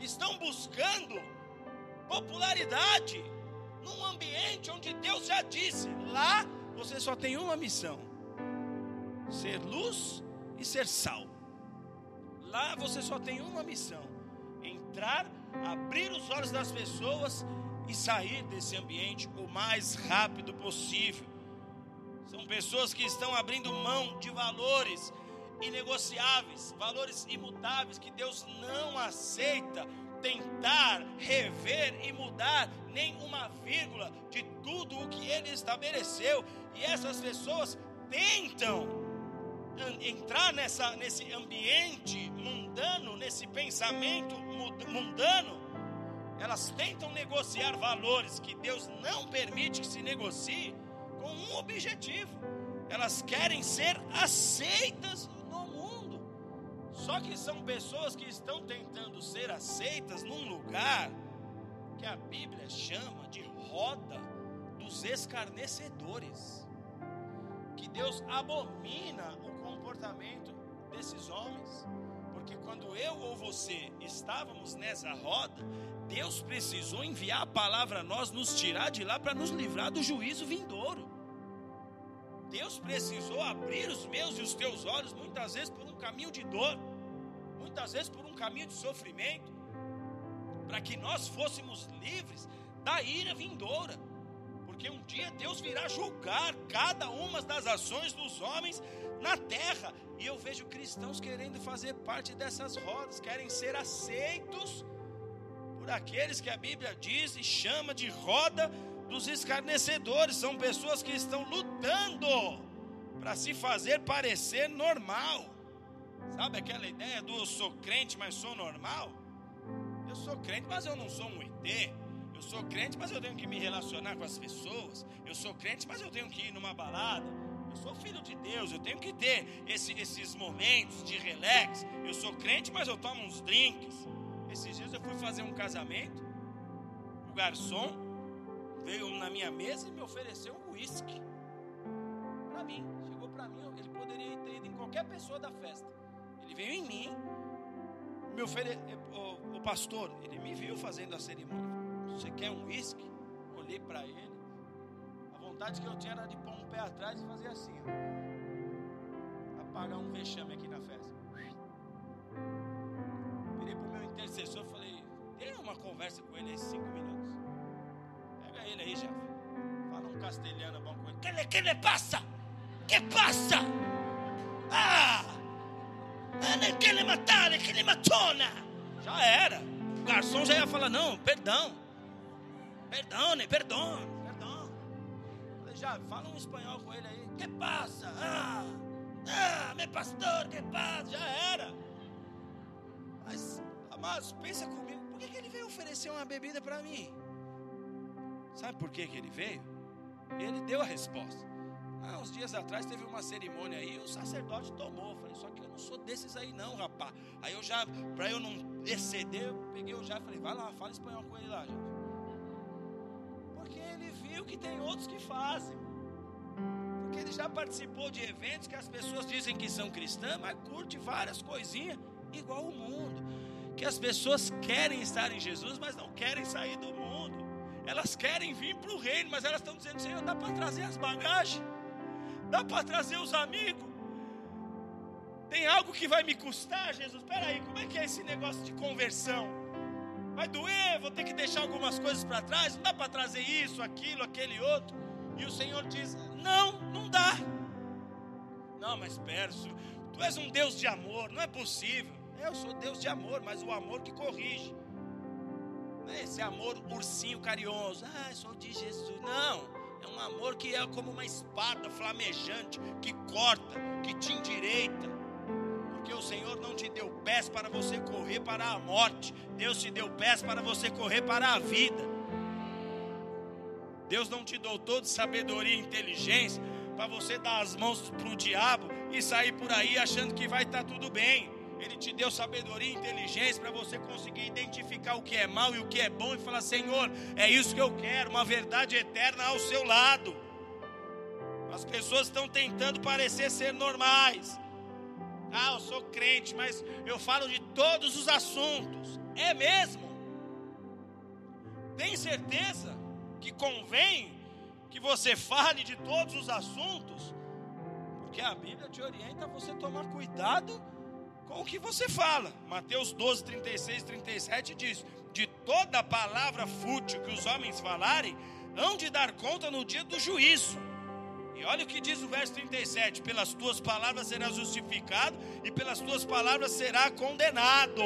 Estão buscando popularidade num ambiente onde Deus já disse: lá você só tem uma missão: ser luz e ser sal. Lá você só tem uma missão: entrar, abrir os olhos das pessoas e sair desse ambiente o mais rápido possível. São pessoas que estão abrindo mão de valores inegociáveis, valores imutáveis que Deus não aceita tentar rever e mudar nem uma vírgula de tudo o que ele estabeleceu. E essas pessoas tentam entrar nessa, nesse ambiente mundano, nesse pensamento mundano, elas tentam negociar valores que Deus não permite que se negocie com um objetivo. Elas querem ser aceitas no mundo. Só que são pessoas que estão tentando ser aceitas num lugar que a Bíblia chama de roda dos escarnecedores. Deus abomina o comportamento desses homens. Porque quando eu ou você estávamos nessa roda, Deus precisou enviar a palavra a nós, nos tirar de lá para nos livrar do juízo vindouro. Deus precisou abrir os meus e os teus olhos, muitas vezes por um caminho de dor, muitas vezes por um caminho de sofrimento, para que nós fôssemos livres da ira vindoura. Porque um dia Deus virá julgar cada uma das ações dos homens na terra. E eu vejo cristãos querendo fazer parte dessas rodas, querem ser aceitos por aqueles que a Bíblia diz e chama de roda dos escarnecedores. São pessoas que estão lutando para se fazer parecer normal. Sabe aquela ideia do eu sou crente, mas sou normal? Eu sou crente, mas eu não sou um ET. Eu sou crente, mas eu tenho que me relacionar com as pessoas. Eu sou crente, mas eu tenho que ir numa balada. Eu sou filho de Deus, eu tenho que ter esse, esses momentos de relax. Eu sou crente, mas eu tomo uns drinks. Esses dias eu fui fazer um casamento. O garçom veio na minha mesa e me ofereceu um uísque. Para mim, chegou para mim. Ele poderia ter ido em qualquer pessoa da festa. Ele veio em mim, me ofere... o, o pastor, ele me viu fazendo a cerimônia. Você quer um uísque? Olhei para ele. A vontade que eu tinha era de pôr um pé atrás e fazer assim. Ó. Apagar um vexame aqui na festa. Virei para o meu intercessor e falei: tenha uma conversa com ele aí, cinco minutos. Pega ele aí, chefe. Fala um castelhano bom com ele. Que le, que le passa? Que passa? Ah! Que le matare, que le matona. Já era. O garçom já ia falar: não, perdão. Perdone, perdone, perdão. Já fala um espanhol com ele aí. Que passa? Ah, ah, meu pastor, que passa? Já era. Mas, amados, pensa comigo. Por que, que ele veio oferecer uma bebida para mim? Sabe por que, que ele veio? Ele deu a resposta. Ah, uns dias atrás teve uma cerimônia aí, o sacerdote tomou. Falei, só que eu não sou desses aí não, rapaz. Aí eu já, para eu não exceder, eu peguei o já e falei, vai lá, fala espanhol com ele lá, gente viu que tem outros que fazem. Porque ele já participou de eventos que as pessoas dizem que são cristãs, mas curte várias coisinhas igual o mundo. Que as pessoas querem estar em Jesus, mas não querem sair do mundo. Elas querem vir para o reino, mas elas estão dizendo: Senhor, dá para trazer as bagagens, dá para trazer os amigos. Tem algo que vai me custar, Jesus? Espera aí, como é que é esse negócio de conversão? Vai doer, vou ter que deixar algumas coisas para trás, não dá para trazer isso, aquilo, aquele outro. E o Senhor diz: Não, não dá. Não, mas espera, tu és um Deus de amor, não é possível. Eu sou Deus de amor, mas o amor que corrige. Não é esse amor ursinho carinhoso. Ah, sou de Jesus. Não, é um amor que é como uma espada flamejante, que corta, que te endireita porque o Senhor não te deu pés para você correr para a morte, Deus te deu pés para você correr para a vida. Deus não te dotou de sabedoria e inteligência para você dar as mãos para o diabo e sair por aí achando que vai estar tudo bem. Ele te deu sabedoria e inteligência para você conseguir identificar o que é mal e o que é bom e falar: Senhor, é isso que eu quero, uma verdade eterna ao seu lado. As pessoas estão tentando parecer ser normais, ah, eu sou crente, mas eu falo de todos os assuntos. É mesmo? Tem certeza que convém que você fale de todos os assuntos? Porque a Bíblia te orienta a você tomar cuidado com o que você fala. Mateus 12, 36 37 diz: De toda palavra fútil que os homens falarem, hão de dar conta no dia do juízo. E olha o que diz o verso 37: Pelas tuas palavras será justificado, e pelas tuas palavras será condenado.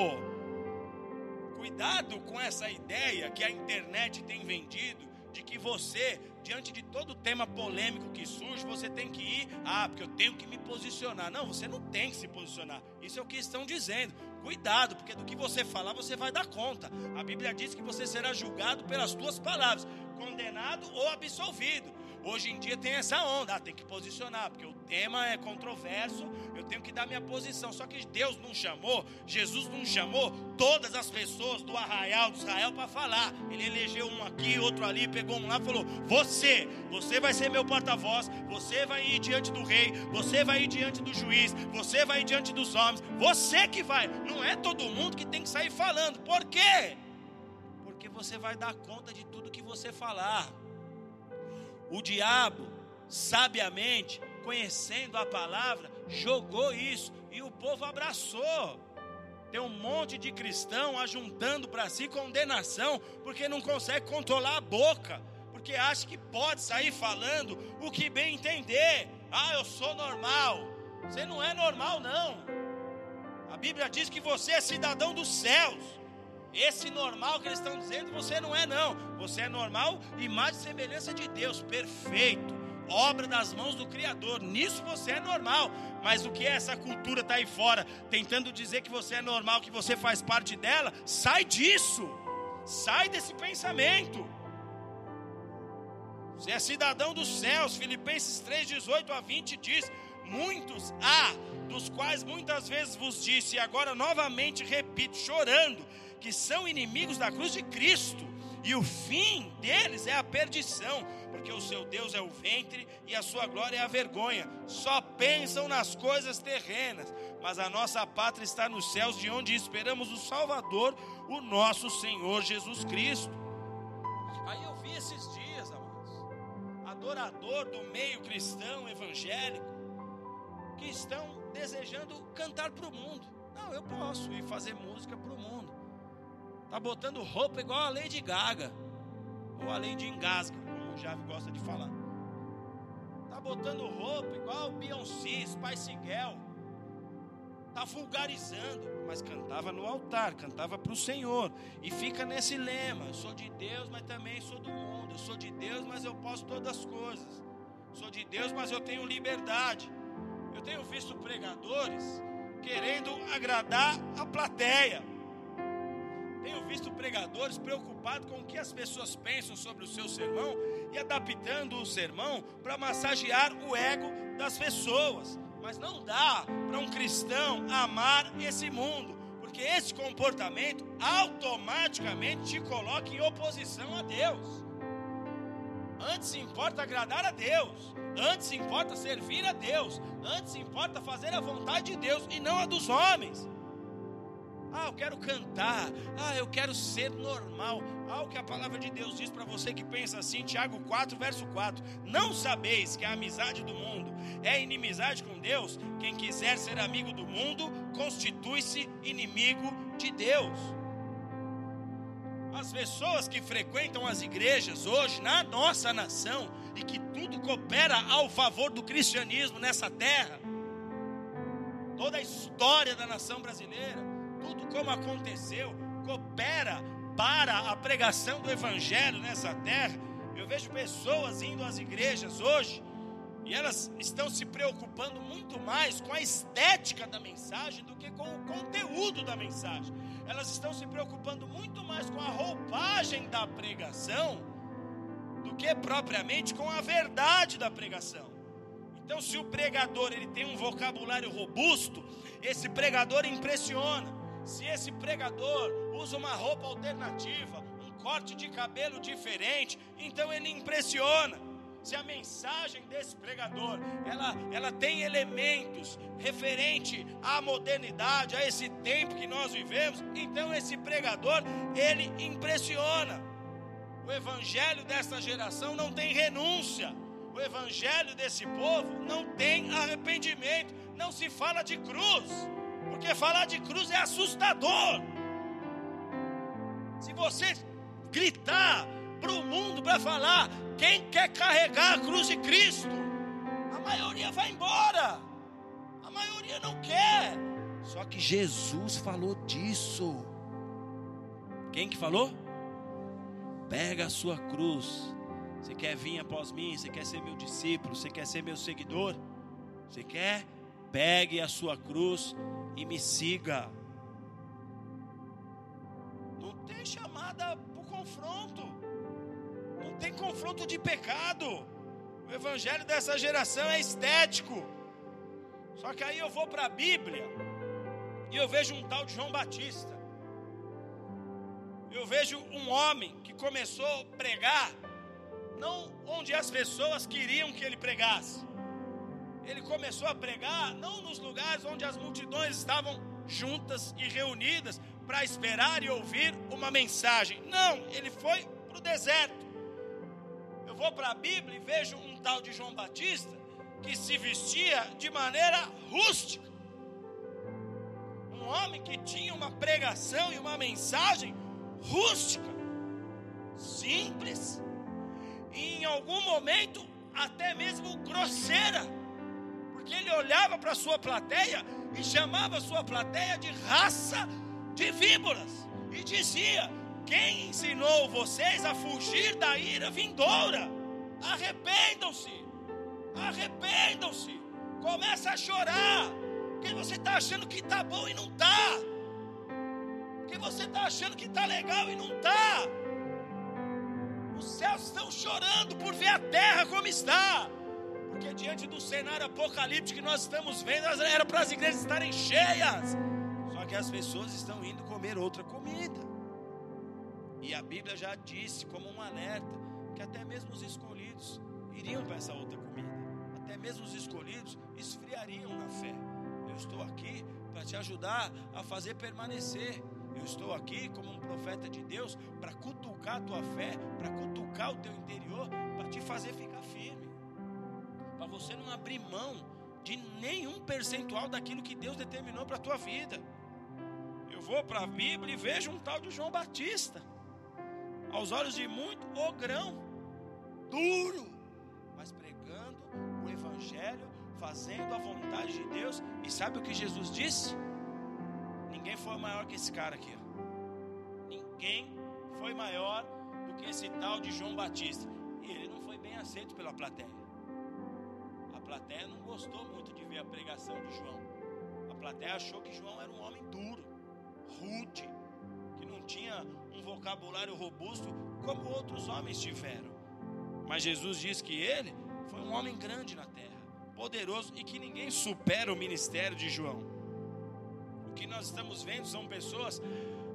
Cuidado com essa ideia que a internet tem vendido, de que você, diante de todo tema polêmico que surge, você tem que ir, ah, porque eu tenho que me posicionar. Não, você não tem que se posicionar. Isso é o que estão dizendo. Cuidado, porque do que você falar, você vai dar conta. A Bíblia diz que você será julgado pelas tuas palavras, condenado ou absolvido. Hoje em dia tem essa onda, ah, tem que posicionar, porque o tema é controverso, eu tenho que dar minha posição. Só que Deus não chamou, Jesus não chamou todas as pessoas do arraial de Israel para falar. Ele elegeu um aqui, outro ali, pegou um lá e falou: Você, você vai ser meu porta-voz, você vai ir diante do rei, você vai ir diante do juiz, você vai ir diante dos homens, você que vai. Não é todo mundo que tem que sair falando. Por quê? Porque você vai dar conta de tudo que você falar. O diabo, sabiamente, conhecendo a palavra, jogou isso e o povo abraçou. Tem um monte de cristão ajuntando para si condenação, porque não consegue controlar a boca, porque acha que pode sair falando o que bem entender. Ah, eu sou normal. Você não é normal, não. A Bíblia diz que você é cidadão dos céus. Esse normal que eles estão dizendo, você não é, não. Você é normal, imagem e semelhança de Deus, perfeito obra das mãos do Criador. Nisso você é normal. Mas o que é essa cultura está aí fora, tentando dizer que você é normal, que você faz parte dela? Sai disso. Sai desse pensamento. Você é cidadão dos céus. Filipenses 3, 18 a 20 diz: Muitos há, dos quais muitas vezes vos disse, e agora novamente repito, chorando, que são inimigos da cruz de Cristo, e o fim deles é a perdição porque o seu Deus é o ventre e a sua glória é a vergonha. Só pensam nas coisas terrenas, mas a nossa pátria está nos céus, de onde esperamos o Salvador, o nosso Senhor Jesus Cristo. Aí eu vi esses dias, amados, adorador do meio cristão evangélico, que estão desejando cantar para o mundo. Não, eu posso ir fazer música para o mundo. Tá botando roupa igual a Lady Gaga ou a Lady Engasga o Jave gosta de falar. Tá botando roupa igual Beyoncé, Spice Girl. Tá vulgarizando, mas cantava no altar, cantava para o Senhor. E fica nesse lema: eu sou de Deus, mas também sou do mundo. Eu sou de Deus, mas eu posso todas as coisas. Sou de Deus, mas eu tenho liberdade. Eu tenho visto pregadores querendo agradar a plateia tenho visto pregadores preocupados com o que as pessoas pensam sobre o seu sermão e adaptando o sermão para massagear o ego das pessoas. Mas não dá para um cristão amar esse mundo, porque esse comportamento automaticamente te coloca em oposição a Deus. Antes importa agradar a Deus, antes importa servir a Deus, antes importa fazer a vontade de Deus e não a dos homens. Ah, eu quero cantar. Ah, eu quero ser normal. Ah, o que a palavra de Deus diz para você que pensa assim, Tiago 4, verso 4. Não sabeis que a amizade do mundo é inimizade com Deus? Quem quiser ser amigo do mundo, constitui-se inimigo de Deus. As pessoas que frequentam as igrejas hoje na nossa nação e que tudo coopera ao favor do cristianismo nessa terra, toda a história da nação brasileira, tudo como aconteceu, coopera para a pregação do Evangelho nessa terra. Eu vejo pessoas indo às igrejas hoje e elas estão se preocupando muito mais com a estética da mensagem do que com o conteúdo da mensagem. Elas estão se preocupando muito mais com a roupagem da pregação do que propriamente com a verdade da pregação. Então, se o pregador ele tem um vocabulário robusto, esse pregador impressiona. Se esse pregador usa uma roupa alternativa, um corte de cabelo diferente, então ele impressiona. Se a mensagem desse pregador, ela, ela tem elementos referente à modernidade, a esse tempo que nós vivemos, então esse pregador, ele impressiona. O evangelho dessa geração não tem renúncia. O evangelho desse povo não tem arrependimento. Não se fala de cruz. Porque falar de cruz é assustador. Se você gritar para o mundo para falar, quem quer carregar a cruz de Cristo, a maioria vai embora. A maioria não quer. Só que Jesus falou disso. Quem que falou? Pega a sua cruz. Você quer vir após mim? Você quer ser meu discípulo? Você quer ser meu seguidor? Você quer? Pegue a sua cruz e me siga. Não tem chamada para o confronto, não tem confronto de pecado. O evangelho dessa geração é estético. Só que aí eu vou para a Bíblia e eu vejo um tal de João Batista. Eu vejo um homem que começou a pregar não onde as pessoas queriam que ele pregasse ele começou a pregar não nos lugares onde as multidões estavam juntas e reunidas para esperar e ouvir uma mensagem. Não, ele foi para o deserto. Eu vou para a Bíblia e vejo um tal de João Batista que se vestia de maneira rústica. Um homem que tinha uma pregação e uma mensagem rústica, simples, e em algum momento até mesmo grosseira, porque ele olhava para a sua plateia e chamava a sua plateia de raça de víboras, e dizia: Quem ensinou vocês a fugir da ira vindoura? Arrependam-se, arrependam-se, começa a chorar, porque você está achando que está bom e não está, porque você está achando que está legal e não está. Os céus estão chorando por ver a terra como está. Porque diante do cenário apocalíptico que nós estamos vendo, era para as igrejas estarem cheias. Só que as pessoas estão indo comer outra comida. E a Bíblia já disse, como um alerta, que até mesmo os escolhidos iriam para essa outra comida. Até mesmo os escolhidos esfriariam na fé. Eu estou aqui para te ajudar a fazer permanecer. Eu estou aqui como um profeta de Deus para cutucar a tua fé, para cutucar o teu interior, para te fazer ficar. Para você não abrir mão de nenhum percentual daquilo que Deus determinou para a tua vida. Eu vou para a Bíblia e vejo um tal de João Batista. Aos olhos de muito, o grão, duro, mas pregando o Evangelho, fazendo a vontade de Deus. E sabe o que Jesus disse? Ninguém foi maior que esse cara aqui. Ninguém foi maior do que esse tal de João Batista. E ele não foi bem aceito pela plateia. Plateia não gostou muito de ver a pregação de João. A plateia achou que João era um homem duro, rude, que não tinha um vocabulário robusto como outros homens tiveram. Mas Jesus diz que ele foi um homem grande na terra, poderoso e que ninguém supera o ministério de João que nós estamos vendo são pessoas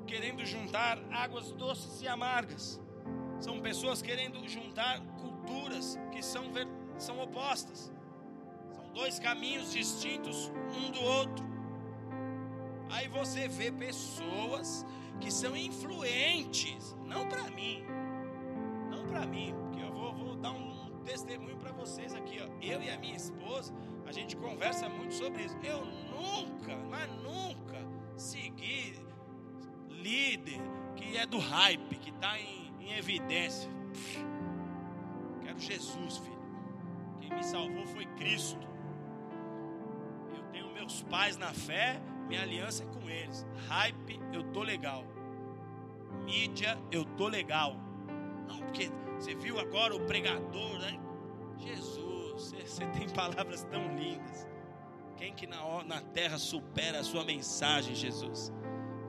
querendo juntar águas doces e amargas. São pessoas querendo juntar culturas que são, são opostas. Dois caminhos distintos um do outro. Aí você vê pessoas que são influentes, não para mim, não para mim, porque eu vou, vou dar um testemunho para vocês aqui. Ó. Eu e a minha esposa, a gente conversa muito sobre isso. Eu nunca, mas nunca segui líder que é do hype, que está em, em, evidência. Quero Jesus, filho. Quem me salvou foi Cristo. Meus pais na fé, minha aliança é com eles. Hype, eu tô legal. Mídia, eu tô legal. Não, porque você viu agora o pregador, né? Jesus você, tem <laughs> palavras tão lindas. Quem que na, na terra supera a sua mensagem, Jesus?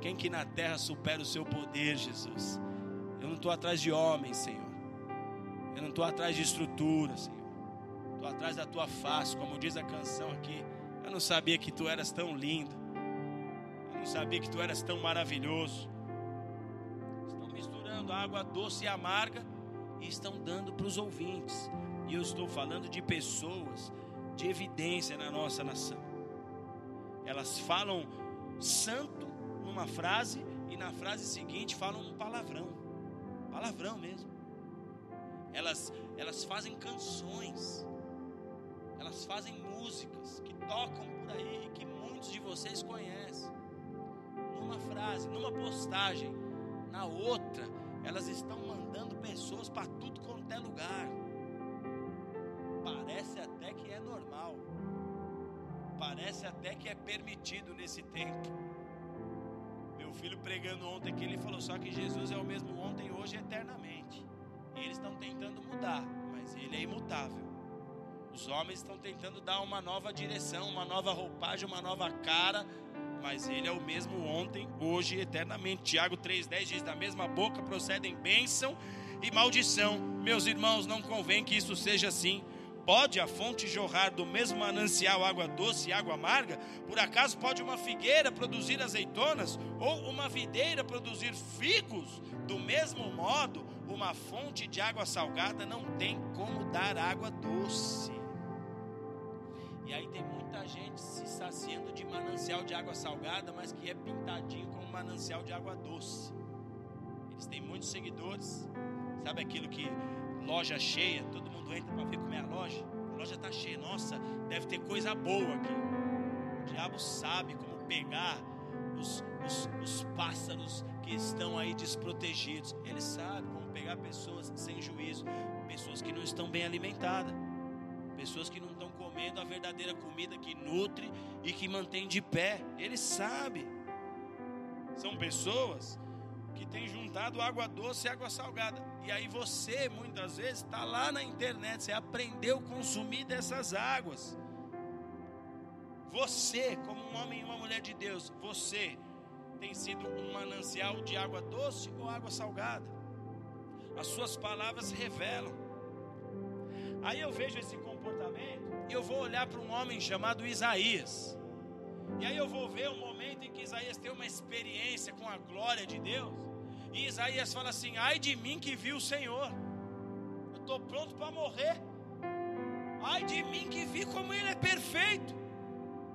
Quem que na terra supera o seu poder, Jesus? Eu não estou atrás de homens, Senhor. Eu não estou atrás de estrutura, Senhor. Estou atrás da tua face, como diz a canção aqui. Eu não sabia que tu eras tão lindo. Eu não sabia que tu eras tão maravilhoso. Estão misturando água doce e amarga e estão dando para os ouvintes. E eu estou falando de pessoas de evidência na nossa nação. Elas falam santo numa frase e na frase seguinte falam um palavrão. Palavrão mesmo. Elas, elas fazem canções. Elas fazem músicas que tocam por aí e que muitos de vocês conhecem. Numa frase, numa postagem, na outra, elas estão mandando pessoas para tudo quanto é lugar parece até que é normal, parece até que é permitido nesse tempo. Meu filho pregando ontem aqui, ele falou só que Jesus é o mesmo ontem, hoje e eternamente. E eles estão tentando mudar, mas ele é imutável. Os homens estão tentando dar uma nova direção, uma nova roupagem, uma nova cara, mas ele é o mesmo ontem, hoje e eternamente. Tiago 3,10 diz: Da mesma boca procedem bênção e maldição. Meus irmãos, não convém que isso seja assim. Pode a fonte jorrar do mesmo manancial água doce e água amarga? Por acaso pode uma figueira produzir azeitonas? Ou uma videira produzir figos? Do mesmo modo, uma fonte de água salgada não tem como dar água doce. E aí tem muita gente se saciando de manancial de água salgada, mas que é pintadinho como manancial de água doce. Eles têm muitos seguidores. Sabe aquilo que loja cheia, todo mundo entra para ver como é a loja. A loja está cheia, nossa, deve ter coisa boa aqui. O diabo sabe como pegar os, os, os pássaros que estão aí desprotegidos. Ele sabe como pegar pessoas sem juízo, pessoas que não estão bem alimentadas, pessoas que não comendo a verdadeira comida que nutre e que mantém de pé. Ele sabe. São pessoas que têm juntado água doce e água salgada. E aí você, muitas vezes, está lá na internet, você aprendeu a consumir dessas águas. Você, como um homem e uma mulher de Deus, você tem sido um manancial de água doce ou água salgada? As suas palavras revelam. Aí eu vejo esse comportamento eu vou olhar para um homem chamado Isaías. E aí eu vou ver o momento em que Isaías tem uma experiência com a glória de Deus. E Isaías fala assim: Ai de mim que vi o Senhor. Eu estou pronto para morrer. Ai de mim que vi como Ele é perfeito.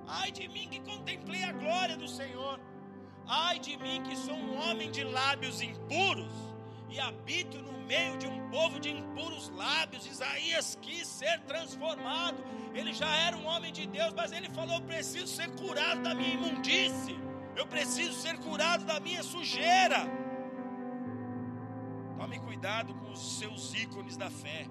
Ai de mim que contemplei a glória do Senhor. Ai de mim que sou um homem de lábios impuros e habito no meio de um povo de impuros lábios. Isaías quis ser transformado. Ele já era um homem de Deus, mas ele falou: preciso ser curado da minha imundície. Eu preciso ser curado da minha sujeira. Tome cuidado com os seus ícones da fé.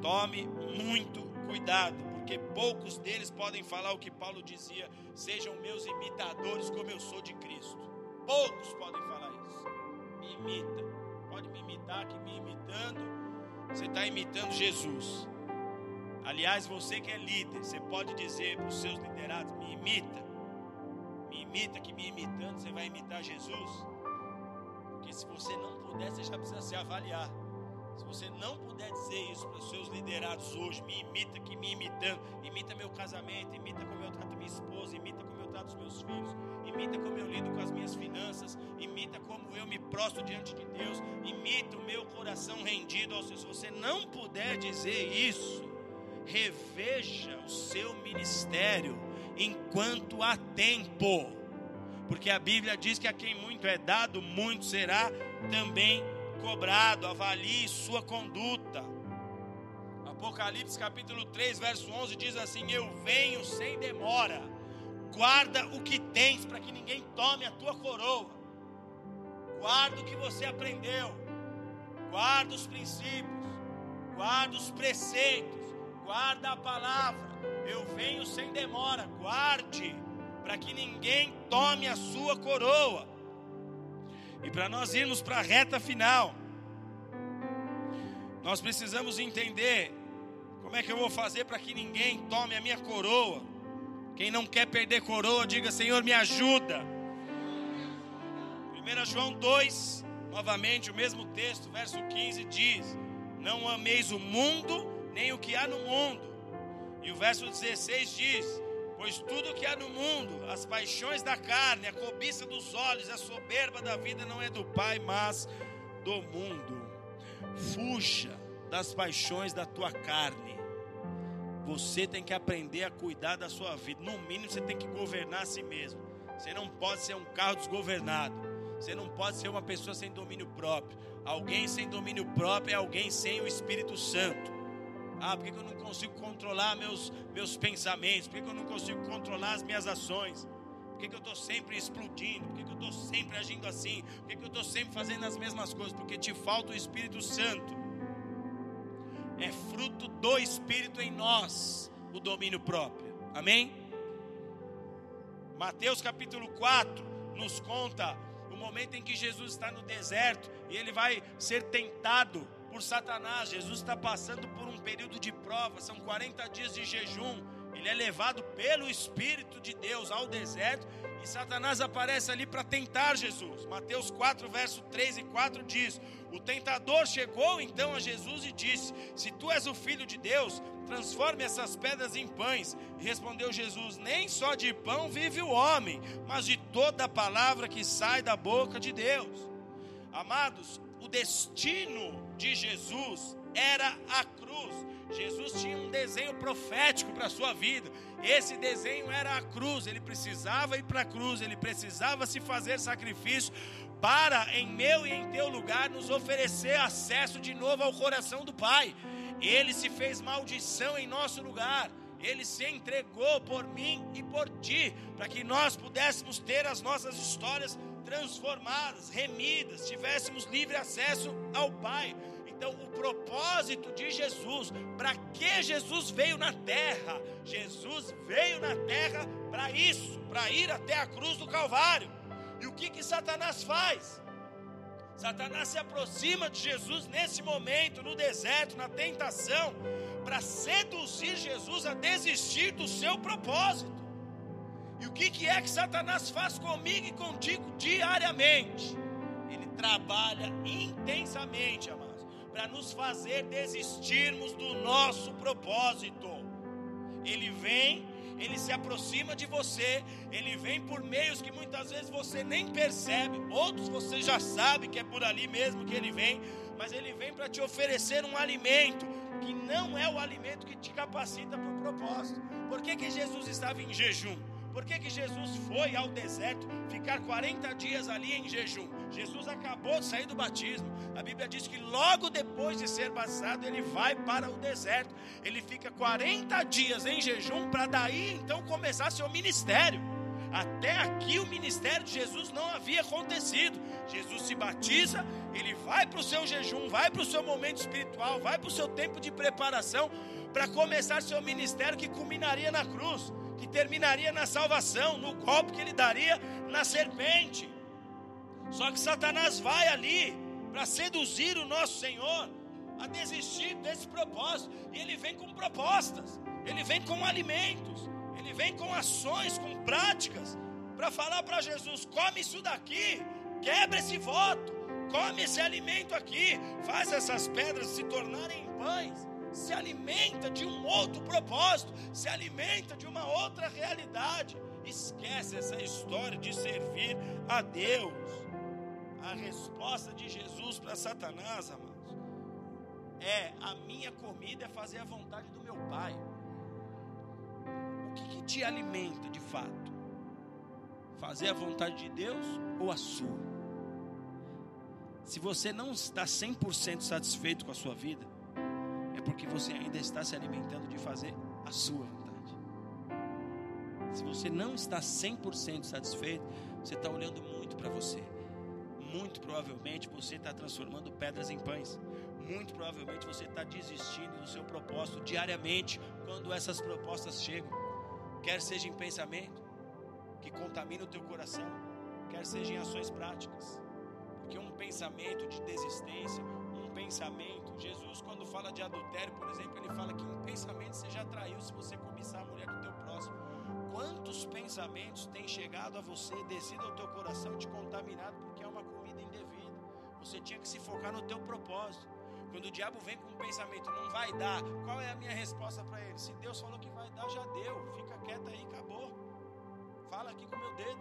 Tome muito cuidado porque poucos deles podem falar o que Paulo dizia: sejam meus imitadores, como eu sou de Cristo. Poucos podem falar isso. Me imita, pode me imitar, que me imitando, você está imitando Jesus. Aliás, você que é líder, você pode dizer para os seus liderados: me imita, me imita, que me imitando você vai imitar Jesus. Porque se você não puder, você já precisa se avaliar. Se você não puder dizer isso para os seus liderados hoje, me imita que me imitando, imita meu casamento, imita como eu trato minha esposa, imita como eu trato os meus filhos, imita como eu lido com as minhas finanças, imita como eu me prostro diante de Deus, imita o meu coração rendido ao Senhor. Se você não puder dizer isso, reveja o seu ministério enquanto há tempo. Porque a Bíblia diz que a quem muito é dado, muito será também cobrado, avalie sua conduta. Apocalipse capítulo 3, verso 11 diz assim: Eu venho sem demora, guarda o que tens para que ninguém tome a tua coroa, guarda o que você aprendeu, guarda os princípios, guarda os preceitos, guarda a palavra. Eu venho sem demora, guarde, para que ninguém tome a sua coroa. E para nós irmos para a reta final, nós precisamos entender como é que eu vou fazer para que ninguém tome a minha coroa. Quem não quer perder coroa, diga: Senhor, me ajuda. 1 João 2, novamente o mesmo texto, verso 15 diz: Não ameis o mundo, nem o que há no mundo. E o verso 16 diz: Pois tudo que há no mundo, as paixões da carne, a cobiça dos olhos, a soberba da vida não é do Pai, mas do mundo. Fuja das paixões da tua carne. Você tem que aprender a cuidar da sua vida. No mínimo, você tem que governar a si mesmo. Você não pode ser um carro desgovernado. Você não pode ser uma pessoa sem domínio próprio. Alguém sem domínio próprio é alguém sem o Espírito Santo. Ah, por que, eu não consigo controlar meus, meus pensamentos? Por que, eu não consigo controlar as minhas ações? Por que, eu estou sempre explodindo? Por que, eu estou sempre agindo assim? Por que, eu estou sempre fazendo as mesmas coisas? Porque te falta o Espírito Santo. É fruto do Espírito em nós o domínio próprio. Amém? Mateus capítulo 4 nos conta o momento em que Jesus está no deserto e ele vai ser tentado por Satanás. Jesus está passando por um período de prova, são 40 dias de jejum. Ele é levado pelo Espírito de Deus ao deserto e Satanás aparece ali para tentar Jesus. Mateus 4, verso 3 e 4 diz: O tentador chegou então a Jesus e disse: Se tu és o filho de Deus, transforme essas pedras em pães. E respondeu Jesus: Nem só de pão vive o homem, mas de toda a palavra que sai da boca de Deus. Amados, o destino de Jesus era a cruz. Jesus tinha um desenho profético para a sua vida. Esse desenho era a cruz. Ele precisava ir para a cruz, ele precisava se fazer sacrifício para, em meu e em teu lugar, nos oferecer acesso de novo ao coração do Pai. Ele se fez maldição em nosso lugar. ele se entregou por mim e por ti, para que nós pudéssemos ter as nossas histórias transformadas, remidas, tivéssemos livre acesso ao Pai. Então, o propósito de Jesus, para que Jesus veio na terra? Jesus veio na terra para isso, para ir até a cruz do Calvário. E o que que Satanás faz? Satanás se aproxima de Jesus nesse momento, no deserto, na tentação, para seduzir Jesus a desistir do seu propósito. E o que, que é que Satanás faz comigo e contigo diariamente? Ele trabalha intensamente, amados, para nos fazer desistirmos do nosso propósito. Ele vem ele se aproxima de você, ele vem por meios que muitas vezes você nem percebe, outros você já sabe que é por ali mesmo que ele vem, mas ele vem para te oferecer um alimento que não é o alimento que te capacita para o propósito. Por que, que Jesus estava em jejum? Por que, que Jesus foi ao deserto ficar 40 dias ali em jejum? Jesus acabou de sair do batismo. A Bíblia diz que logo depois de ser batizado, ele vai para o deserto. Ele fica 40 dias em jejum para daí então começar seu ministério. Até aqui o ministério de Jesus não havia acontecido. Jesus se batiza, ele vai para o seu jejum, vai para o seu momento espiritual, vai para o seu tempo de preparação para começar seu ministério que culminaria na cruz que terminaria na salvação, no golpe que ele daria na serpente. Só que Satanás vai ali para seduzir o nosso Senhor a desistir desse propósito. E ele vem com propostas, ele vem com alimentos, ele vem com ações, com práticas, para falar para Jesus: come isso daqui, quebra esse voto, come esse alimento aqui, faz essas pedras se tornarem pães se alimenta de um outro propósito, se alimenta de uma outra realidade. Esquece essa história de servir a Deus. A resposta de Jesus para Satanás, amados, é: a minha comida é fazer a vontade do meu Pai. O que, que te alimenta de fato? Fazer a vontade de Deus ou a sua? Se você não está 100% satisfeito com a sua vida, porque você ainda está se alimentando de fazer a sua vontade. Se você não está 100% satisfeito, você está olhando muito para você. Muito provavelmente você está transformando pedras em pães. Muito provavelmente você está desistindo do seu propósito diariamente quando essas propostas chegam. Quer seja em pensamento, que contamina o teu coração, quer seja em ações práticas. Porque um pensamento de desistência, pensamento. Jesus, quando fala de adultério, por exemplo, ele fala que em pensamento você já traiu se você cobiçar a mulher do teu próximo. Quantos pensamentos têm chegado a você, descido ao teu coração, te contaminado porque é uma indevida? Você tinha que se focar no teu propósito. Quando o diabo vem com um pensamento, não vai dar, qual é a minha resposta para ele? Se Deus falou que vai dar, já deu. Fica quieto aí, acabou. Fala aqui com o meu dedo.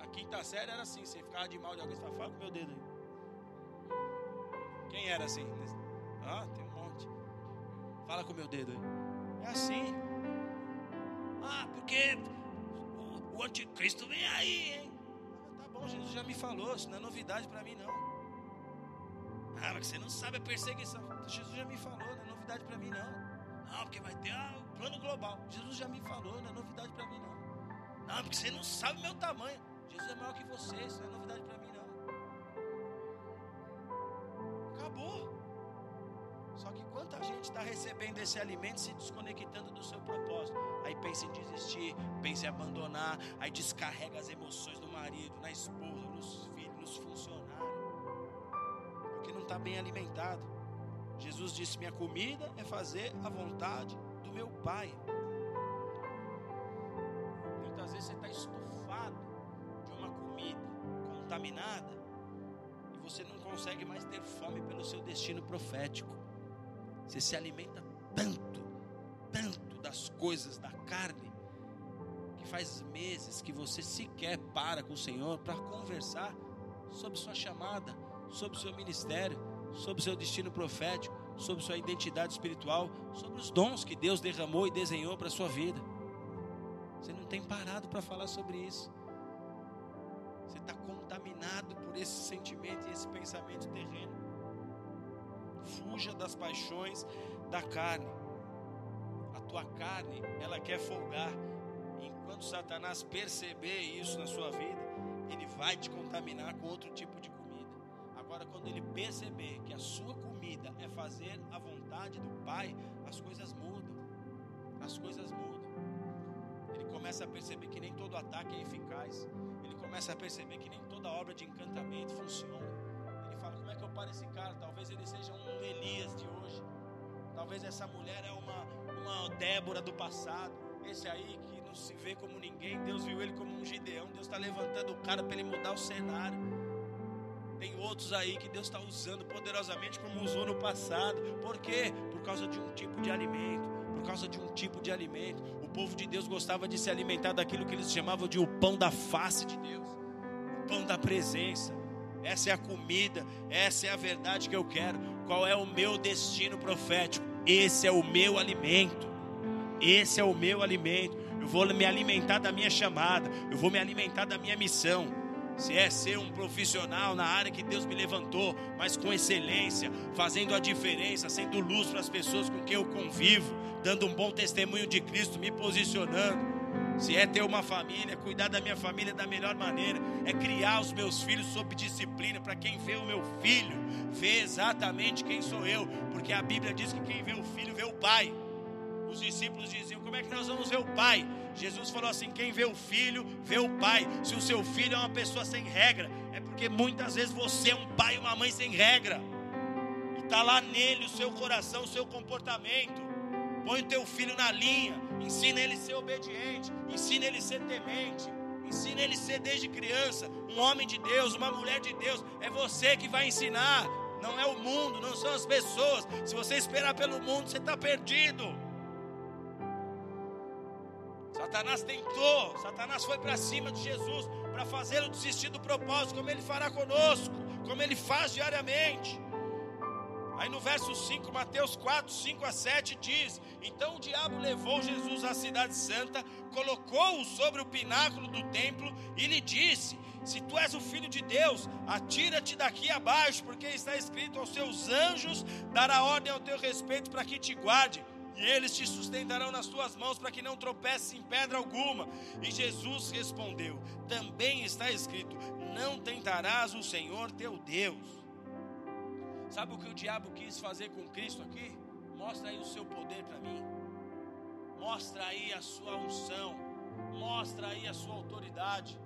A quinta série era assim: você ficava de mal de alguém, você fala, fala com o meu dedo aí. Quem era assim? Ah, tem um monte. Fala com o meu dedo aí. É assim. Ah, porque o, o anticristo vem aí, hein? Jesus já me falou, isso não é novidade para mim não. Ah, mas você não sabe a perseguição. Jesus já me falou, não é novidade para mim não. Não, porque vai ter o plano global. Jesus já me falou, não é novidade para mim não. Não, porque você não sabe o meu tamanho. Jesus é maior que você, isso não é novidade para mim não. Acabou. Só que quanta gente está recebendo esse alimento se desconectando do seu propósito. Aí pensa em desistir, pensa em abandonar, aí descarrega as emoções do marido, na esposa, nos filhos, nos funcionários. Porque não está bem alimentado. Jesus disse: Minha comida é fazer a vontade do meu Pai. Muitas vezes você está estufado de uma comida contaminada você não consegue mais ter fome pelo seu destino profético. Você se alimenta tanto, tanto das coisas da carne, que faz meses que você sequer para com o Senhor para conversar sobre sua chamada, sobre seu ministério, sobre seu destino profético, sobre sua identidade espiritual, sobre os dons que Deus derramou e desenhou para sua vida. Você não tem parado para falar sobre isso. Você está contaminado por esse sentimento e esse pensamento terreno. Fuja das paixões da carne. tua carne, ela quer folgar. Enquanto Satanás perceber isso na sua vida, ele vai te contaminar com outro tipo de comida. Agora, quando ele perceber que a sua comida é fazer a vontade do Pai, as coisas mudam. As coisas mudam. Ele começa a perceber que nem todo ataque é eficaz. Ele começa a perceber que nem toda obra de encantamento funciona. Paro esse cara? Talvez ele seja um Elias de hoje. Talvez essa mulher é uma, uma Débora do passado. Esse aí que não se vê como ninguém, Deus viu ele como um Gideão. Deus está levantando o cara para ele mudar o cenário. Tem outros aí que Deus está usando poderosamente como usou no passado. Por quê? Por causa de um tipo de alimento. Por causa de um tipo de alimento. O povo de Deus gostava de se alimentar daquilo que eles chamavam de o pão da face de Deus. O pão da presença. Essa é a comida, essa é a verdade que eu quero. Qual é o meu destino profético? Esse é o meu alimento. Esse é o meu alimento. Eu vou me alimentar da minha chamada. Eu vou me alimentar da minha missão. Se é ser um profissional na área que Deus me levantou, mas com excelência, fazendo a diferença, sendo luz para as pessoas com quem eu convivo, dando um bom testemunho de Cristo, me posicionando. Se é ter uma família, cuidar da minha família da melhor maneira, é criar os meus filhos sob disciplina, para quem vê o meu filho, vê exatamente quem sou eu, porque a Bíblia diz que quem vê o filho vê o pai. Os discípulos diziam: Como é que nós vamos ver o pai? Jesus falou assim: Quem vê o filho, vê o pai. Se o seu filho é uma pessoa sem regra, é porque muitas vezes você é um pai e uma mãe sem regra, e está lá nele o seu coração, o seu comportamento. Põe o teu filho na linha, ensina ele a ser obediente, ensina ele a ser temente, ensina ele a ser desde criança um homem de Deus, uma mulher de Deus. É você que vai ensinar, não é o mundo, não são as pessoas. Se você esperar pelo mundo, você está perdido. Satanás tentou, Satanás foi para cima de Jesus para fazê-lo desistir do propósito, como ele fará conosco, como ele faz diariamente. Aí no verso 5, Mateus 4, 5 a 7 diz: Então o diabo levou Jesus à cidade santa, colocou-o sobre o pináculo do templo e lhe disse: Se tu és o filho de Deus, atira-te daqui abaixo, porque está escrito aos seus anjos dará ordem ao teu respeito para que te guarde. E eles te sustentarão nas tuas mãos para que não tropeces em pedra alguma. E Jesus respondeu: Também está escrito: Não tentarás o Senhor teu Deus. Sabe o que o diabo quis fazer com Cristo aqui? Mostra aí o seu poder para mim. Mostra aí a sua unção. Mostra aí a sua autoridade.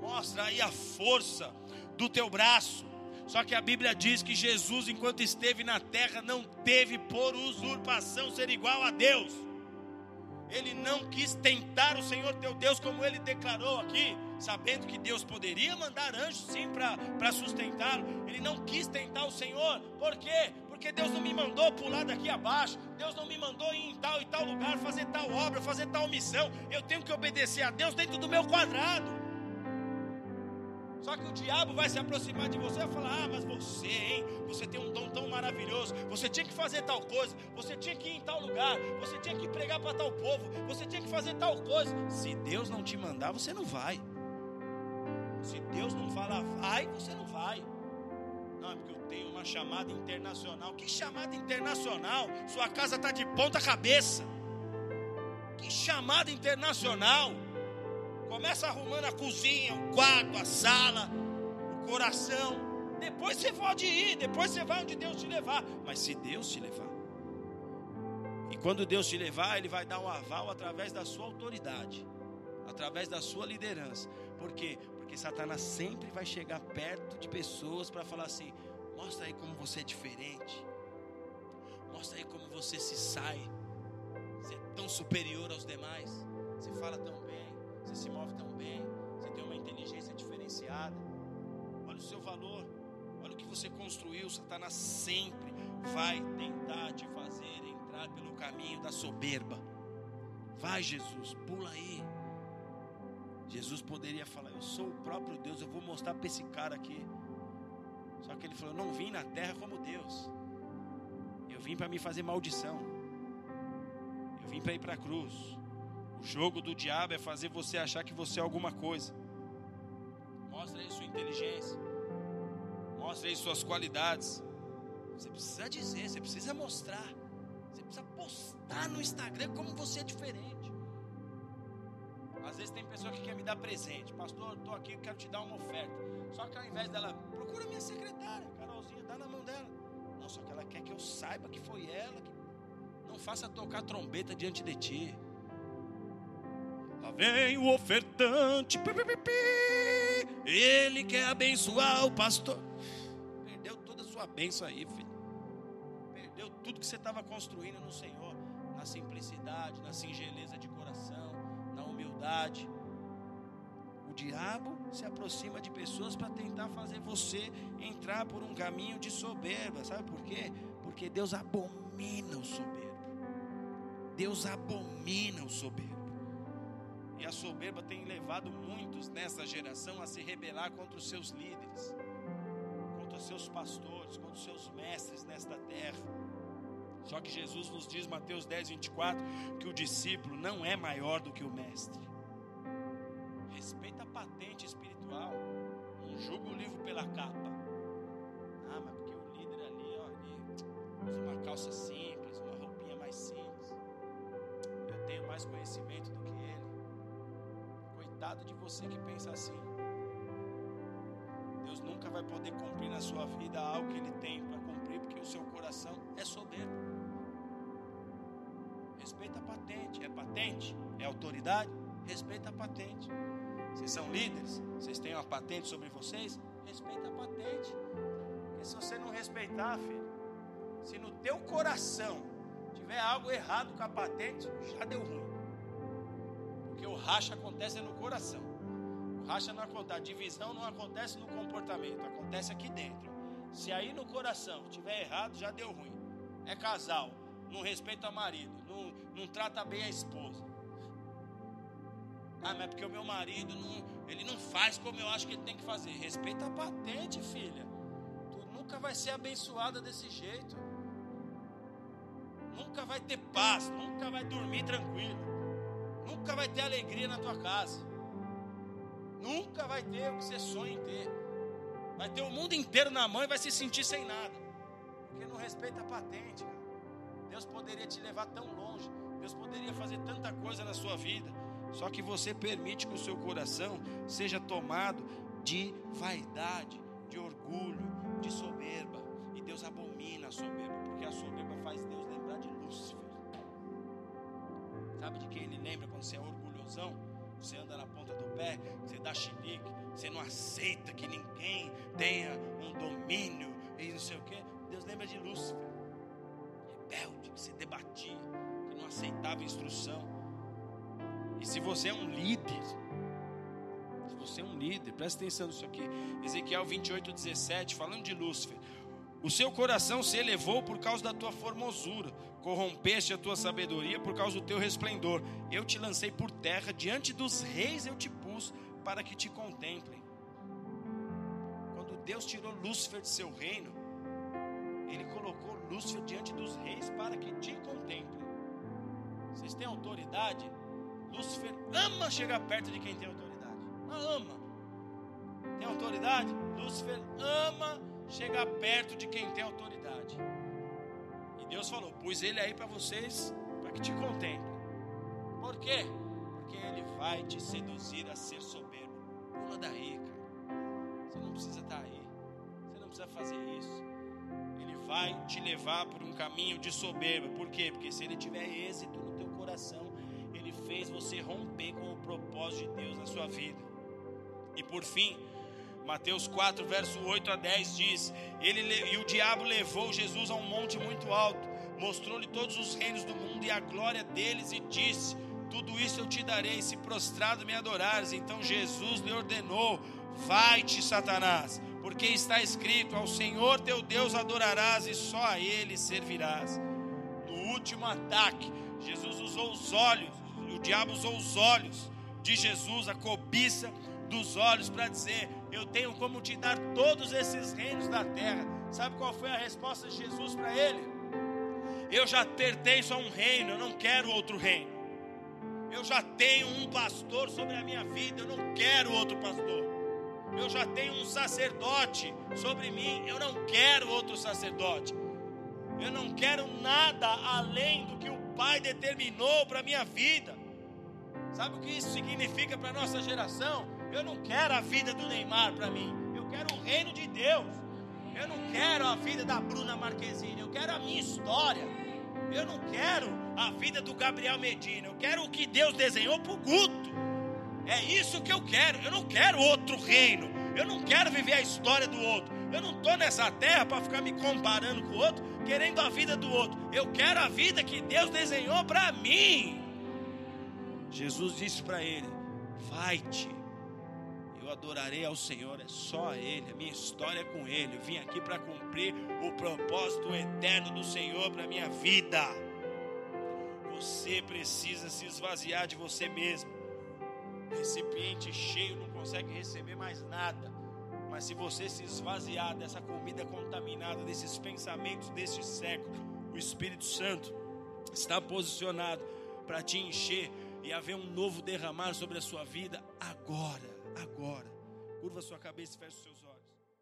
Mostra aí a força do teu braço. Só que a Bíblia diz que Jesus, enquanto esteve na terra, não teve por usurpação ser igual a Deus. Ele não quis tentar o Senhor teu Deus, como ele declarou aqui, sabendo que Deus poderia mandar anjos sim para sustentá-lo. Ele não quis tentar o Senhor, por quê? Porque Deus não me mandou pular daqui abaixo, Deus não me mandou ir em tal e tal lugar, fazer tal obra, fazer tal missão. Eu tenho que obedecer a Deus dentro do meu quadrado. Só que o diabo vai se aproximar de você e falar: Ah, mas você, hein? Você tem um dom tão maravilhoso. Você tinha que fazer tal coisa. Você tinha que ir em tal lugar. Você tinha que pregar para tal povo. Você tinha que fazer tal coisa. Se Deus não te mandar, você não vai. Se Deus não falar vai, você não vai. Não, é porque eu tenho uma chamada internacional. Que chamada internacional? Sua casa está de ponta cabeça. Que chamada internacional? Começa arrumando a cozinha, o quarto, a sala, o coração. Depois você pode ir, depois você vai onde Deus te levar. Mas se Deus te levar. E quando Deus te levar, Ele vai dar um aval através da sua autoridade, através da sua liderança. Por quê? Porque Satanás sempre vai chegar perto de pessoas para falar assim: mostra aí como você é diferente, mostra aí como você se sai, você é tão superior aos demais, você fala tão você se move tão bem, você tem uma inteligência diferenciada. Olha o seu valor, olha o que você construiu. Satanás sempre vai tentar te fazer entrar pelo caminho da soberba. Vai, Jesus, pula aí. Jesus poderia falar: Eu sou o próprio Deus, eu vou mostrar para esse cara aqui. Só que ele falou: Eu não vim na terra como Deus, eu vim para me fazer maldição, eu vim para ir para a cruz. O jogo do diabo é fazer você achar que você é alguma coisa. Mostra aí sua inteligência. Mostra aí suas qualidades. Você precisa dizer, você precisa mostrar. Você Precisa postar no Instagram como você é diferente. Às vezes tem pessoa que quer me dar presente. Pastor, estou aqui, quero te dar uma oferta. Só que ao invés dela, procura minha secretária, Carolzinha, dá na mão dela. Não, só que ela quer que eu saiba que foi ela. Que... Não faça tocar trombeta diante de ti. Lá vem o ofertante. Ele quer abençoar o pastor. Perdeu toda a sua bênção aí, filho. Perdeu tudo que você estava construindo no Senhor. Na simplicidade, na singeleza de coração, na humildade. O diabo se aproxima de pessoas para tentar fazer você entrar por um caminho de soberba. Sabe por quê? Porque Deus abomina o soberbo. Deus abomina o soberbo. E a soberba tem levado muitos nessa geração a se rebelar contra os seus líderes, contra os seus pastores, contra os seus mestres nesta terra. Só que Jesus nos diz, Mateus 10, 24, que o discípulo não é maior do que o mestre. Respeita a patente espiritual. Não julga o livro pela capa. Ah, mas porque o líder ali, ó, usa uma calça simples, uma roupinha mais simples. Eu tenho mais conhecimento do Coitado de você que pensa assim. Deus nunca vai poder cumprir na sua vida algo que Ele tem para cumprir, porque o seu coração é soberbo. Respeita a patente. É patente? É autoridade? Respeita a patente. Vocês são líderes? Vocês têm uma patente sobre vocês? Respeita a patente. Porque se você não respeitar, filho, se no teu coração tiver algo errado com a patente, já deu ruim. Porque o racha acontece no coração. O racha não acontece, a divisão não acontece no comportamento, acontece aqui dentro. Se aí no coração tiver errado, já deu ruim. É casal, não respeita o marido, não, não trata bem a esposa. Ah, mas é porque o meu marido não, ele não faz como eu acho que ele tem que fazer. Respeita a patente, filha. Tu nunca vai ser abençoada desse jeito. Nunca vai ter paz, nunca vai dormir tranquilo. Nunca vai ter alegria na tua casa. Nunca vai ter o que você sonha em ter. Vai ter o mundo inteiro na mão e vai se sentir sem nada. Porque não respeita a patente, cara. Deus poderia te levar tão longe. Deus poderia fazer tanta coisa na sua vida. Só que você permite que o seu coração seja tomado de vaidade, de orgulho, de soberba. E Deus abomina a soberba, porque a soberba faz Deus lembrar de Lúcifer. Sabe de quem ele lembra quando você é orgulhosão? Você anda na ponta do pé, você dá chilique, você não aceita que ninguém tenha um domínio e não sei o que. Deus lembra de Lúcifer, rebelde, que se debatia, que não aceitava instrução. E se você é um líder, se você é um líder, presta atenção nisso aqui. Ezequiel 28, 17, falando de Lúcifer. O seu coração se elevou por causa da tua formosura, corrompeste a tua sabedoria por causa do teu resplendor. Eu te lancei por terra, diante dos reis eu te pus, para que te contemplem. Quando Deus tirou Lúcifer de seu reino, ele colocou Lúcifer diante dos reis para que te contemplem. Vocês têm autoridade? Lúcifer ama chegar perto de quem tem autoridade. Ama. Tem autoridade? Lúcifer ama chegar perto de quem tem autoridade. Deus falou: pus ele aí para vocês, para que te contemplem. Por quê? Porque ele vai te seduzir a ser soberbo. Pula daí, cara. Você não precisa estar tá aí. Você não precisa fazer isso. Ele vai te levar por um caminho de soberba. Por quê? Porque se ele tiver êxito no teu coração, ele fez você romper com o propósito de Deus na sua vida. E por fim, Mateus 4, verso 8 a 10 diz: ele, E o diabo levou Jesus a um monte muito alto, mostrou-lhe todos os reinos do mundo e a glória deles, e disse: Tudo isso eu te darei, se prostrado me adorares. Então Jesus lhe ordenou: Vai-te, Satanás, porque está escrito: Ao Senhor teu Deus adorarás e só a Ele servirás. No último ataque, Jesus usou os olhos, o diabo usou os olhos de Jesus, a cobiça dos olhos, para dizer: eu tenho como te dar todos esses reinos da terra. Sabe qual foi a resposta de Jesus para ele? Eu já pertenço a um reino, eu não quero outro reino. Eu já tenho um pastor sobre a minha vida, eu não quero outro pastor. Eu já tenho um sacerdote sobre mim, eu não quero outro sacerdote. Eu não quero nada além do que o Pai determinou para a minha vida. Sabe o que isso significa para a nossa geração? Eu não quero a vida do Neymar para mim. Eu quero o reino de Deus. Eu não quero a vida da Bruna Marquezine. Eu quero a minha história. Eu não quero a vida do Gabriel Medina. Eu quero o que Deus desenhou para o Guto. É isso que eu quero. Eu não quero outro reino. Eu não quero viver a história do outro. Eu não estou nessa terra para ficar me comparando com o outro, querendo a vida do outro. Eu quero a vida que Deus desenhou para mim. Jesus disse para ele: Vai-te, adorarei ao Senhor, é só Ele, a minha história é com Ele. Eu vim aqui para cumprir o propósito eterno do Senhor para a minha vida. Você precisa se esvaziar de você mesmo. Recipiente cheio não consegue receber mais nada. Mas se você se esvaziar dessa comida contaminada, desses pensamentos deste século, o Espírito Santo está posicionado para te encher e haver um novo derramar sobre a sua vida agora, agora. Curva sua cabeça e feche os seus.